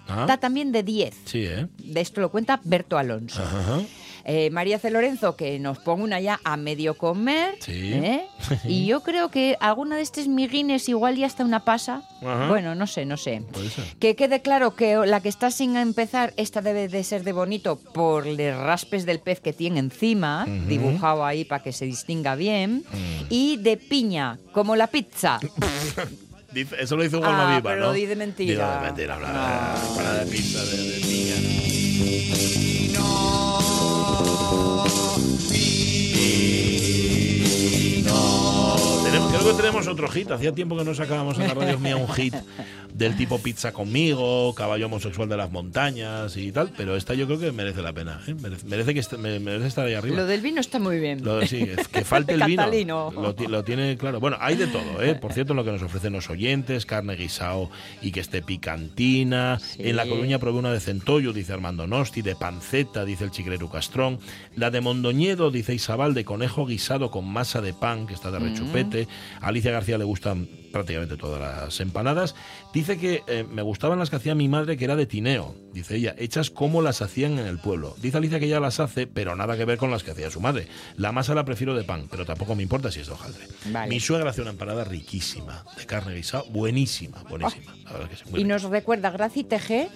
A: Ah,
B: da también de 10.
A: sí, ¿eh?
B: De esto lo cuenta Berto Alonso.
A: Ajá.
B: Eh, María C. Lorenzo, que nos ponga una ya a medio comer.
A: Sí.
B: ¿eh? Y yo creo que alguna de estos miguines igual ya está una pasa.
A: Ajá.
B: Bueno, no sé, no sé.
A: Puede ser.
B: Que quede claro que la que está sin empezar, esta debe de ser de bonito por los raspes del pez que tiene encima, dibujado ahí para que se distinga bien, y de piña, como la pizza.
A: Dice- eso lo dice Hugo Almaviva,
B: Ah, pero
A: ¿no?
B: lo di de mentira.
A: Digo de mentira, bla,
B: No.
A: bla, bla, para de pizza de, de piña. Tenemos- que tenemos otro hit. Hacía tiempo que no sacábamos en la radio mía un hit del tipo pizza conmigo, caballo homosexual de las montañas y tal. Pero esta yo creo que merece la pena. ¿eh? Merece, merece que est- me- merece estar ahí arriba.
B: Lo del vino está muy bien.
A: Lo- sí, es que falte el vino. Lo, lo tiene claro. Bueno, hay de todo, ¿eh? Por cierto, lo que nos ofrecen los oyentes, carne guisao y que esté picantina.
B: Sí.
A: En La Coruña probé una de centollo, dice Armando Nosti, de panceta, dice el chiquerero Castrón. La de Mondoñedo, dice Isabal, de conejo guisado con masa de pan, que está de rechupete. A Alicia García le gustan prácticamente todas las empanadas. Dice que eh, me gustaban las que hacía mi madre, que era de tineo, dice ella, hechas como las hacían en el pueblo. Dice Alicia que ella las hace, pero nada que ver con las que hacía su madre. La masa la prefiero de pan, pero tampoco me importa si es de hojaldre.
B: Vale.
A: Mi suegra hace una empanada riquísima, de carne guisada, buenísima, buenísima. La verdad que sí, muy
B: Y
A: rica.
B: nos recuerda Graci TG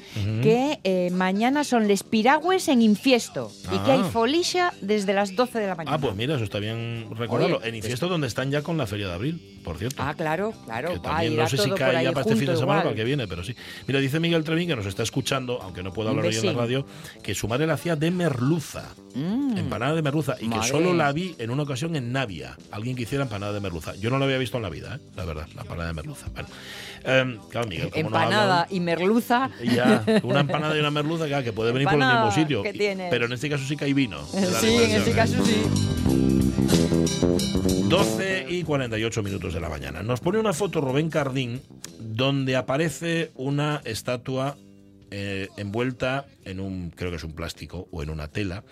B: que eh, mañana son les piragües en Infiesto y que hay
A: Ah.
B: folixa desde las 12 de la mañana.
A: Ah, pues mira, eso está bien recordarlo.
B: Oye,
A: en Infiesto, donde están ya con la Feria de Abril, por cierto.
B: Ah, claro, claro.
A: Que
B: Ah,
A: también no sé si cae ya para este fin de semana o
B: igual.
A: para el que viene, pero sí. Mira, dice Miguel Trevín, que nos está escuchando, aunque no puede
B: Un
A: hablar hoy en la radio, que su madre la hacía de merluza.
B: Mm.
A: Empanada de merluza. Y que
B: Madre.
A: solo la vi en una ocasión en Navia. Alguien que hiciera empanada de merluza. Yo no la había visto en la vida, ¿eh? la verdad, la empanada de merluza. Bueno, Em, claro, Miguel, como no
B: Empanada y merluza.
A: ya, una empanada y una merluza, claro, que puede venir por el
B: Empanada
A: mismo sitio.
B: que.
A: Pero en este caso sí que hay vino.
B: Sí, en este
A: ¿eh?
B: caso sí.
A: 12 y 48 minutos de la mañana. Nos pone una foto Rubén Cardín donde aparece una estatua eh, envuelta en un, creo que es un plástico o en una tela.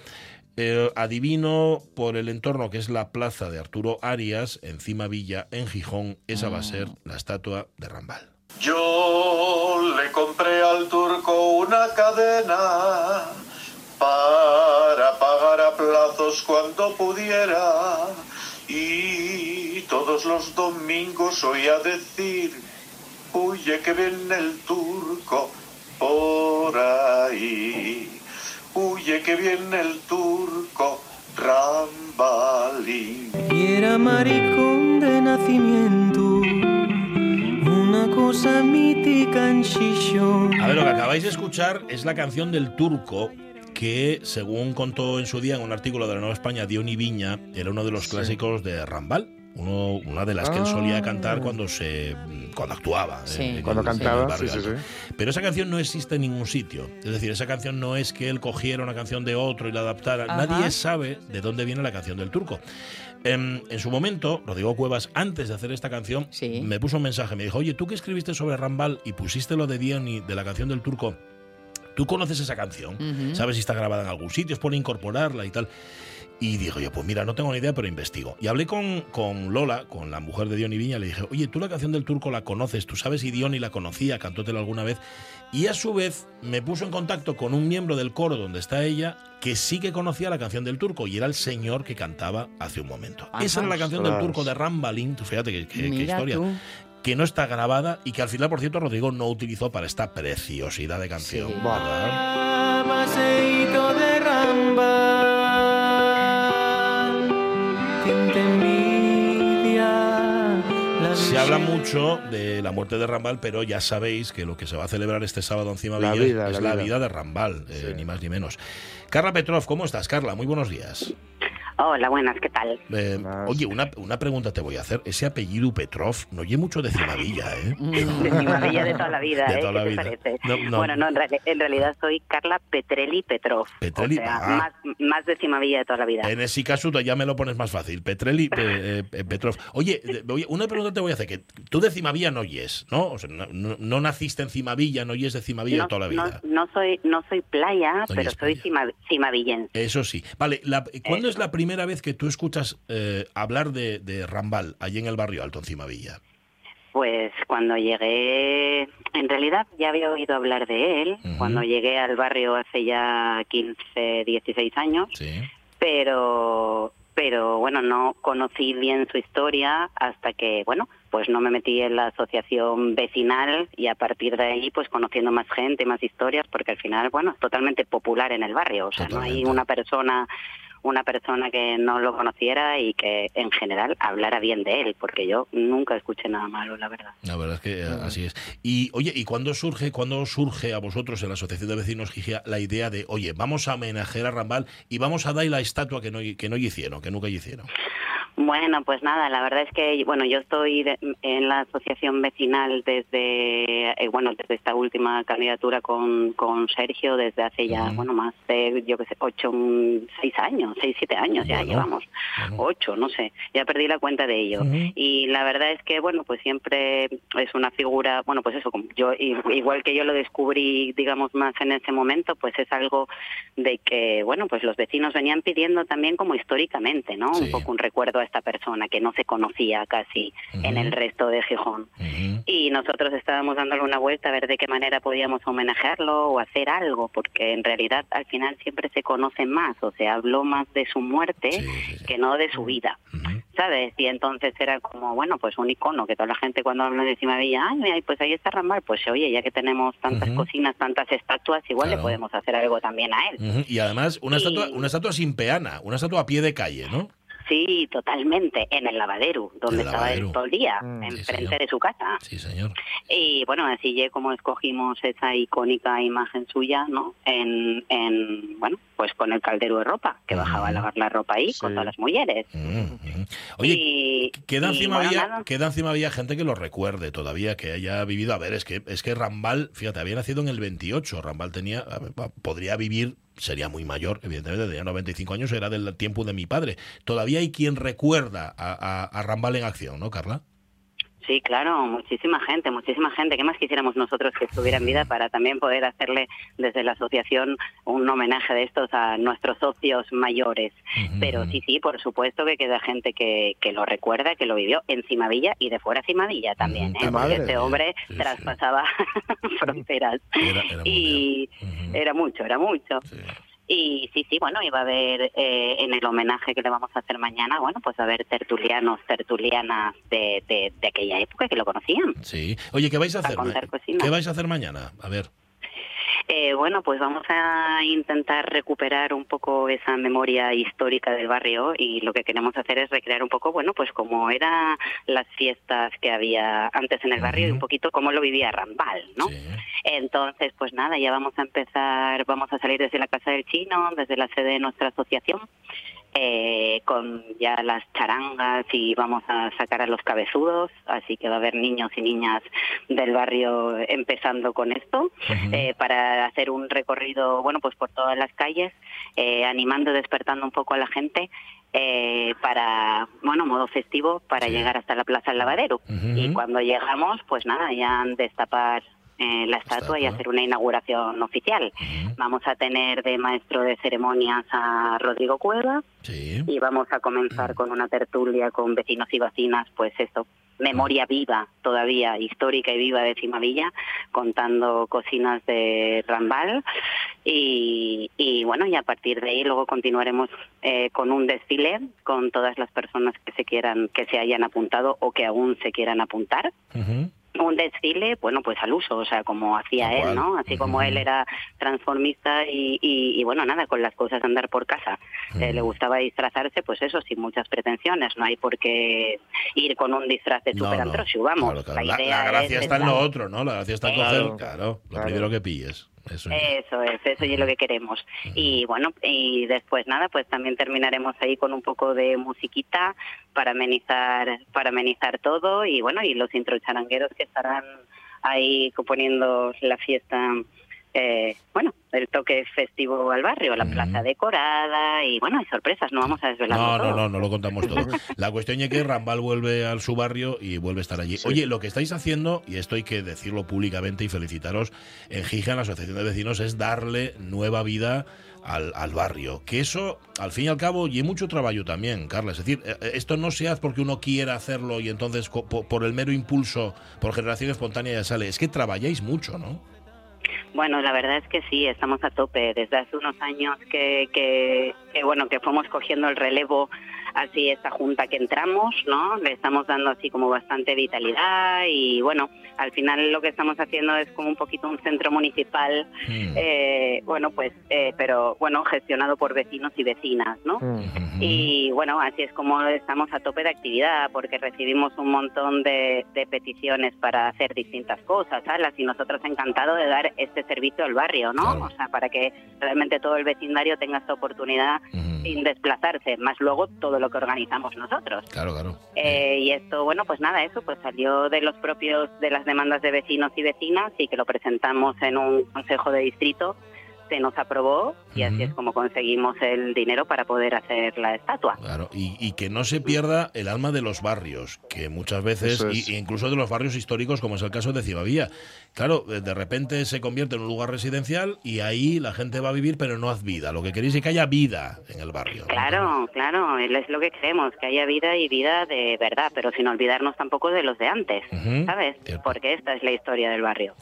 A: Eh, adivino por el entorno que es la plaza de Arturo Arias, encima Villa, en Gijón. Esa va a ser la estatua de Rambal.
G: Yo le compré al turco una cadena para pagar a plazos cuando pudiera y todos los domingos oía decir, huye que viene el turco por ahí, huye que viene el turco, Rambal. Rambalín.
H: Y era maricón de nacimiento, una cosa mítica en Chichón.
A: A ver, lo que acabáis de escuchar es la canción del turco que, según contó en su día en un artículo de la Nueva España, Diony Viña, era uno de los clásicos de Rambal. Uno, una de las que él solía cantar cuando se cuando actuaba.
B: Sí.
A: en-
C: Cuando
A: en
C: cantaba,
A: barrio
C: sí, sí,
A: alto. Pero esa canción no existe en ningún sitio. Es decir, esa canción no es que él cogiera una canción de otro y la adaptara.
B: Ajá.
A: Nadie sabe de dónde viene la canción del turco. En, en su momento, Rodrigo Cuevas, antes de hacer esta canción, me puso un mensaje. Me dijo, oye, tú que escribiste sobre Rambal y pusiste lo de Diony, de la canción del turco, ¿tú conoces esa canción? ¿Sabes si está grabada en algún sitio? ¿Es por incorporarla y tal? Y digo yo, pues mira, no tengo ni idea, pero investigo. Y hablé con, con Lola, con la mujer de Diony Viña, le dije, oye, tú la canción del turco la conoces, tú sabes si Diony la conocía, cantótela alguna vez. Y a su vez me puso en contacto con un miembro del coro donde está ella, que sí que conocía la canción del turco, y era el señor que cantaba hace un momento.
B: Ajá.
A: Esa era la canción del turco de Rambalín, tú fíjate qué, historia.
B: tú.
A: Que no está grabada y que al final, por cierto, Rodrigo no utilizó para esta preciosidad de canción.
B: Sí.
A: Se habla mucho de la muerte de Rambal, pero ya sabéis que lo que se va a celebrar este sábado encima
C: La
A: Villa
C: vida,
A: es
C: la
A: la
C: vida.
A: vida de Rambal, eh,
C: Sí.
A: ni más ni menos. Carla Petrov, ¿cómo estás, Carla? Muy buenos días.
I: Hola, buenas, ¿qué tal?
A: Eh,
C: Buenas.
A: oye, una, una pregunta te voy a hacer. Ese apellido Petrov no oye mucho de Cimavilla, ¿eh?
I: De Cimavilla de toda la vida,
A: De
I: ¿eh?
A: toda la
I: ¿Qué te
A: vida.
I: parece?
A: No, no.
I: Bueno, no, en, reali- en realidad soy Carla Petrelli Petrov.
A: Petrelli,
I: o sea,
A: ah.
I: más, más de Cimavilla de toda la vida.
A: En ese caso ya me lo pones más fácil. Petrelli, eh, eh, Petrov. Oye, de- oye, una pregunta te voy a hacer. que Tú de Cimavilla no oyes, ¿no? O sea, no, no- no naciste en Cimavilla, no oyes de Cimavilla
I: no,
A: toda la
I: no-
A: vida.
I: no soy no soy playa,
A: No
I: pero soy cimavillense.
A: Eso sí. Vale, la- ¿cuándo es la primera vez que tú escuchas eh, hablar de, de Rambal, allí en el barrio Alto, en Cimavilla?
I: Pues cuando llegué, en realidad ya había oído hablar de él, cuando llegué al barrio hace ya 15, 16 años,
A: Sí.
I: pero pero bueno no conocí bien su historia hasta que bueno pues no me metí en la asociación vecinal y a partir de ahí pues conociendo más gente más historias porque al final bueno es totalmente popular en el barrio o sea no hay una persona una persona que no lo conociera y que en general hablara bien de él porque yo nunca escuché nada malo la verdad
A: La verdad es que eh, así es. Y oye, ¿y cuándo surge, cuándo surge a vosotros en la Asociación de Vecinos Gigia la idea de, oye, vamos a homenajear a Rambal y vamos a dar la estatua que no, que no hicieron, que nunca hicieron?
I: Bueno, pues nada, la verdad es que bueno, yo estoy de- en la asociación vecinal desde eh, bueno desde esta última candidatura con, con Sergio desde hace ya bueno más de yo que sé ocho mm, seis años seis siete años ya llevamos.
A: Bueno.
I: ocho no sé ya perdí la cuenta de ello. Y la verdad es que bueno pues siempre es una figura bueno pues eso como yo igual que yo lo descubrí digamos más en ese momento pues es algo de que bueno pues los vecinos venían pidiendo también como históricamente no
A: Sí.
I: un poco un recuerdo a esta persona que no se conocía casi en el resto de Gijón y nosotros estábamos dándole una vuelta a ver de qué manera podíamos homenajearlo o hacer algo, porque en realidad al final siempre se conoce más o se habló más de su muerte
A: Sí, sí, sí.
I: que no de su vida. ¿sabes? Y entonces era como, bueno, pues un icono que toda la gente cuando habla de Cimavilla, ay, mira, pues ahí está Rambal, pues oye, ya que tenemos tantas cocinas, tantas estatuas, igual
A: Claro.
I: le podemos hacer algo también a él.
A: Y además, una
I: Y-
A: estatua, una estatua sin peana, una estatua a pie de calle, ¿no?
I: Sí, totalmente, en el lavadero, donde
A: El
I: estaba él todo el día,
C: Mm.
I: Enfrente de su casa.
A: Sí, señor.
I: Y bueno, así ya como escogimos esa icónica imagen suya, ¿no? En, en bueno, pues con el caldero de ropa, que bajaba a lavar la ropa ahí con todas las mujeres.
A: Ujú, ujú. Oye,
I: y,
A: Queda encima,
I: bueno,
A: había, queda encima había gente que lo recuerde todavía, que haya vivido. A ver, es que, es que Rambal, fíjate, había nacido en el 28. Rambal tenía, podría vivir, sería muy mayor, evidentemente, tenía 95 años, era del tiempo de mi padre. Todavía hay quien recuerda a, a- a Rambal en acción, ¿no, Carla?
I: Sí, claro, muchísima gente, muchísima gente. ¿Qué más quisiéramos nosotros que estuviera en vida para también poder hacerle desde la asociación un homenaje de estos a nuestros socios mayores? Pero sí, sí, por supuesto que queda gente que, que lo recuerda, que lo vivió en Cimavilla y de fuera Cimavilla también.
A: Ujú,
I: ¿eh?
C: qué
I: Porque este hombre
A: Sí, sí.
I: traspasaba fronteras.
A: Era, era
I: y era mucho, era mucho.
A: Sí.
I: Y sí, sí, bueno, iba a haber eh, en el homenaje que le vamos a hacer mañana, bueno, pues a haber tertulianos, tertulianas de, de, de aquella época que lo conocían.
A: Sí. Oye, ¿qué vais a
I: Para
A: hacer? ¿Qué vais a hacer mañana? A ver.
I: Eh, bueno, pues vamos a intentar recuperar un poco esa memoria histórica del barrio y lo que queremos hacer es recrear un poco, bueno, pues como eran las fiestas que había antes en el barrio y un poquito cómo lo vivía Rambal, ¿no? Entonces, pues nada, ya vamos a empezar, vamos a salir desde la Casa del Chino, desde la sede de nuestra asociación, eh, con ya las charangas y vamos a sacar a los cabezudos, así que va a haber niños y niñas del barrio empezando con esto, eh, para hacer un recorrido, bueno, pues por todas las calles, eh, animando, despertando un poco a la gente. eh, para, bueno, modo festivo, para llegar hasta la Plaza del Lavadero. Y cuando llegamos, pues nada, ya han destapar eh, la estatua y hacer una inauguración oficial. Vamos a tener de maestro de ceremonias a Rodrigo Cueva y vamos a comenzar con una tertulia con vecinos y vecinas, pues esto, memoria viva todavía, histórica y viva de Cimavilla, contando cocinas de Rambal. Y, y bueno, y a partir de ahí luego continuaremos eh, con un desfile con todas las personas que se quieran, que se hayan apuntado o que aún se quieran apuntar un desfile, bueno, pues al uso, o sea, como hacía él. ¿no? Así como él era transformista y, y, y, bueno, nada, con las cosas de andar por casa. Eh, le gustaba disfrazarse, pues eso, sin muchas pretensiones, no hay por qué ir con un disfraz de
A: No,
I: super
A: no.
I: vamos.
A: Claro, claro.
I: La idea
A: la gracia
I: es
A: está en lo otro, ¿no? La gracia está en
I: Claro.
A: coger, claro, lo primero que pilles. Eso es.
I: Eso es, eso es lo que queremos. Y bueno, y después nada, pues también terminaremos ahí con un poco de musiquita para amenizar, para amenizar todo y bueno, y los introcharangueros que estarán ahí componiendo la fiesta, eh, bueno, el toque festivo al barrio, la plaza decorada y bueno, hay sorpresas, no vamos a desvelarlo
A: No, no,
I: todo.
A: no, no lo contamos todo. La cuestión es que Rambal vuelve a su barrio y vuelve a estar allí. Oye, lo que estáis haciendo, y esto hay que decirlo públicamente y felicitaros, en Gija, en la Asociación de Vecinos, es darle nueva vida al, al barrio. Que eso, al fin y al cabo, y mucho trabajo también, Carla. Es decir, eh, esto no se hace porque uno quiera hacerlo y entonces co- po- por el mero impulso, por generación espontánea ya sale. Es que trabajáis mucho, ¿no?
I: Bueno, la verdad es que sí, estamos a tope. Desde hace unos años que, que, que, bueno, que fuimos cogiendo el relevo así esta junta que entramos, ¿no? Le estamos dando así como bastante vitalidad y bueno, al final lo que estamos haciendo es como un poquito un centro municipal, eh, bueno, pues, eh, pero bueno, gestionado por vecinos y vecinas, ¿no? Y bueno, así es como estamos a tope de actividad, porque recibimos un montón de, de peticiones para hacer distintas cosas, ¿sabes? Y nosotros encantados de dar este servicio al barrio, ¿no? O sea, para que realmente todo el vecindario tenga esta oportunidad sin desplazarse, más luego todo lo que organizamos nosotros.
A: Claro, claro.
I: Eh, y esto, bueno, pues nada, eso pues salió de los propios, de las demandas de vecinos y vecinas y que lo presentamos en un consejo de distrito, se nos aprobó y así es como conseguimos el dinero para poder hacer la estatua.
A: Claro, y, y que no se pierda el alma de los barrios, que muchas veces,
C: es.
A: y- incluso de los barrios históricos, como es el caso de Cibavía. Claro, eh, de repente se convierte en un lugar residencial y ahí la gente va a vivir, pero no haz vida. Lo que queréis es que haya vida en el barrio.
I: Claro, claro, es lo que queremos, que haya vida y vida de verdad, pero sin olvidarnos tampoco de los de antes, ¿sabes? Porque esta es la historia del barrio.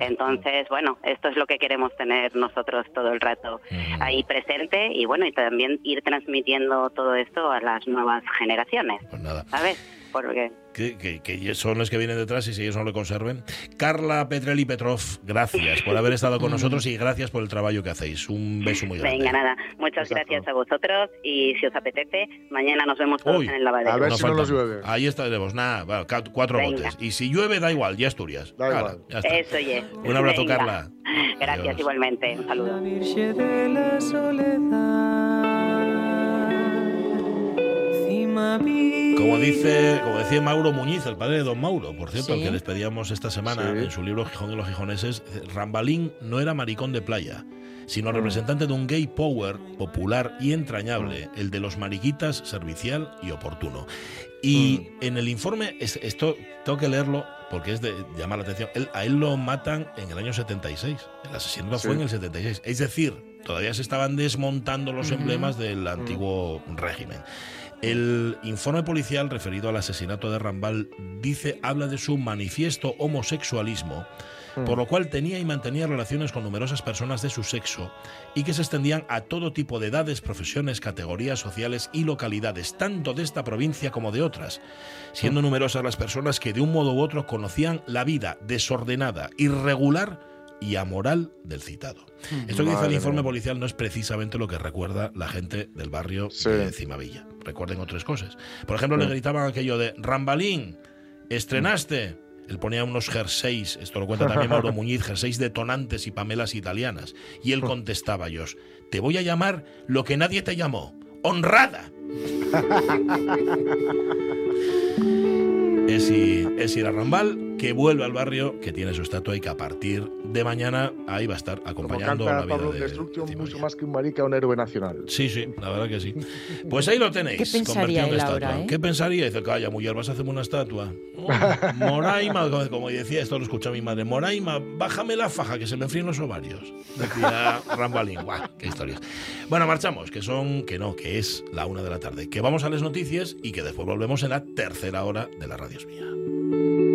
I: Entonces, bueno, esto es lo que queremos tener nosotros todo el rato ahí presente y bueno, y también ir transmitiendo todo esto a las nuevas generaciones,
A: Pues nada.
I: ¿sabes? Porque
A: Que, que- que son los que vienen detrás y si ellos no lo conserven. Carla Petrelli Petrov, gracias por haber estado con nosotros y gracias por el trabajo que hacéis. Un beso muy grande.
I: Venga, nada, muchas gracias a vosotros y si os apetece, mañana nos vemos todos
A: Uy,
I: en el lavadero.
A: no falta. Ahí estaremos, nada, cuatro
I: Venga.
A: botes. Y si llueve, da igual, ya Asturias.
C: Da igual.
A: ya está.
I: Eso ye.
A: Un abrazo,
I: Venga.
A: Carla.
I: Gracias
A: Adiós.
I: igualmente, un saludo.
H: Virgen de la soledad.
A: Como dice, como decía Mauro Muñiz, el padre de Don Mauro, por cierto,
H: Sí.
A: al que despedíamos esta semana
C: Sí.
A: en su libro Gijón y los gijoneses, Rambalín no era maricón de playa, sino
C: Mm.
A: representante de un gay power popular y entrañable, el de los mariquitas, servicial y oportuno. Y
C: Mm.
A: en el informe, es- esto tengo que leerlo porque es de llamar la atención. Él- a él lo matan en el año 76. El asesinato
C: Sí.
A: fue en el 76. Es decir, todavía se estaban desmontando los
C: Ujú.
A: emblemas del antiguo régimen. El informe policial referido al asesinato de Rambal dice, habla de su manifiesto homosexualismo, por lo cual tenía y mantenía relaciones con numerosas personas de su sexo y que se extendían a todo tipo de edades, profesiones, categorías sociales y localidades, tanto de esta provincia como de otras, siendo numerosas las personas que de un modo u otro conocían la vida desordenada, irregular y amoral del citado. Esto que dice el informe
C: mía.
A: policial no es precisamente lo que recuerda la gente del barrio
C: Sí.
A: de Cimavilla. Recuerden otras cosas. Por ejemplo, le gritaban aquello de Rambalín, estrenaste. Él ponía unos jerseys, esto lo cuenta también Mauro Muñiz, jerseys detonantes y pamelas italianas. Y él contestaba a ellos, te voy a llamar lo que nadie te llamó, honrada. es ir, es ir a Rambal, que vuelve al barrio, que tiene su estatua y que a partir de mañana ahí va a estar
C: Como
A: acompañando la
C: canta
A: vida
C: Pablo
A: de
C: Destrucción,
A: Cimavilla.
C: mucho más que un marica, un héroe nacional.
A: Sí, sí, la verdad que sí. Pues ahí lo tenéis.
B: ¿Qué pensaría
A: convertido en
B: él
A: estatua.
B: ahora, eh?
A: ¿Qué pensaría? Dice, calla, mujer, vas a hacerme una estatua. Oh, Moraima, como- decía, esto lo escucha mi madre. Moraima, bájame la faja, que se me enfríen los ovarios. Decía Rambalín. Guau, qué historias. Bueno, marchamos, que son, que no, que es la una de la tarde. Que vamos a las noticias y que después volvemos en la tercera hora de la radio es mía.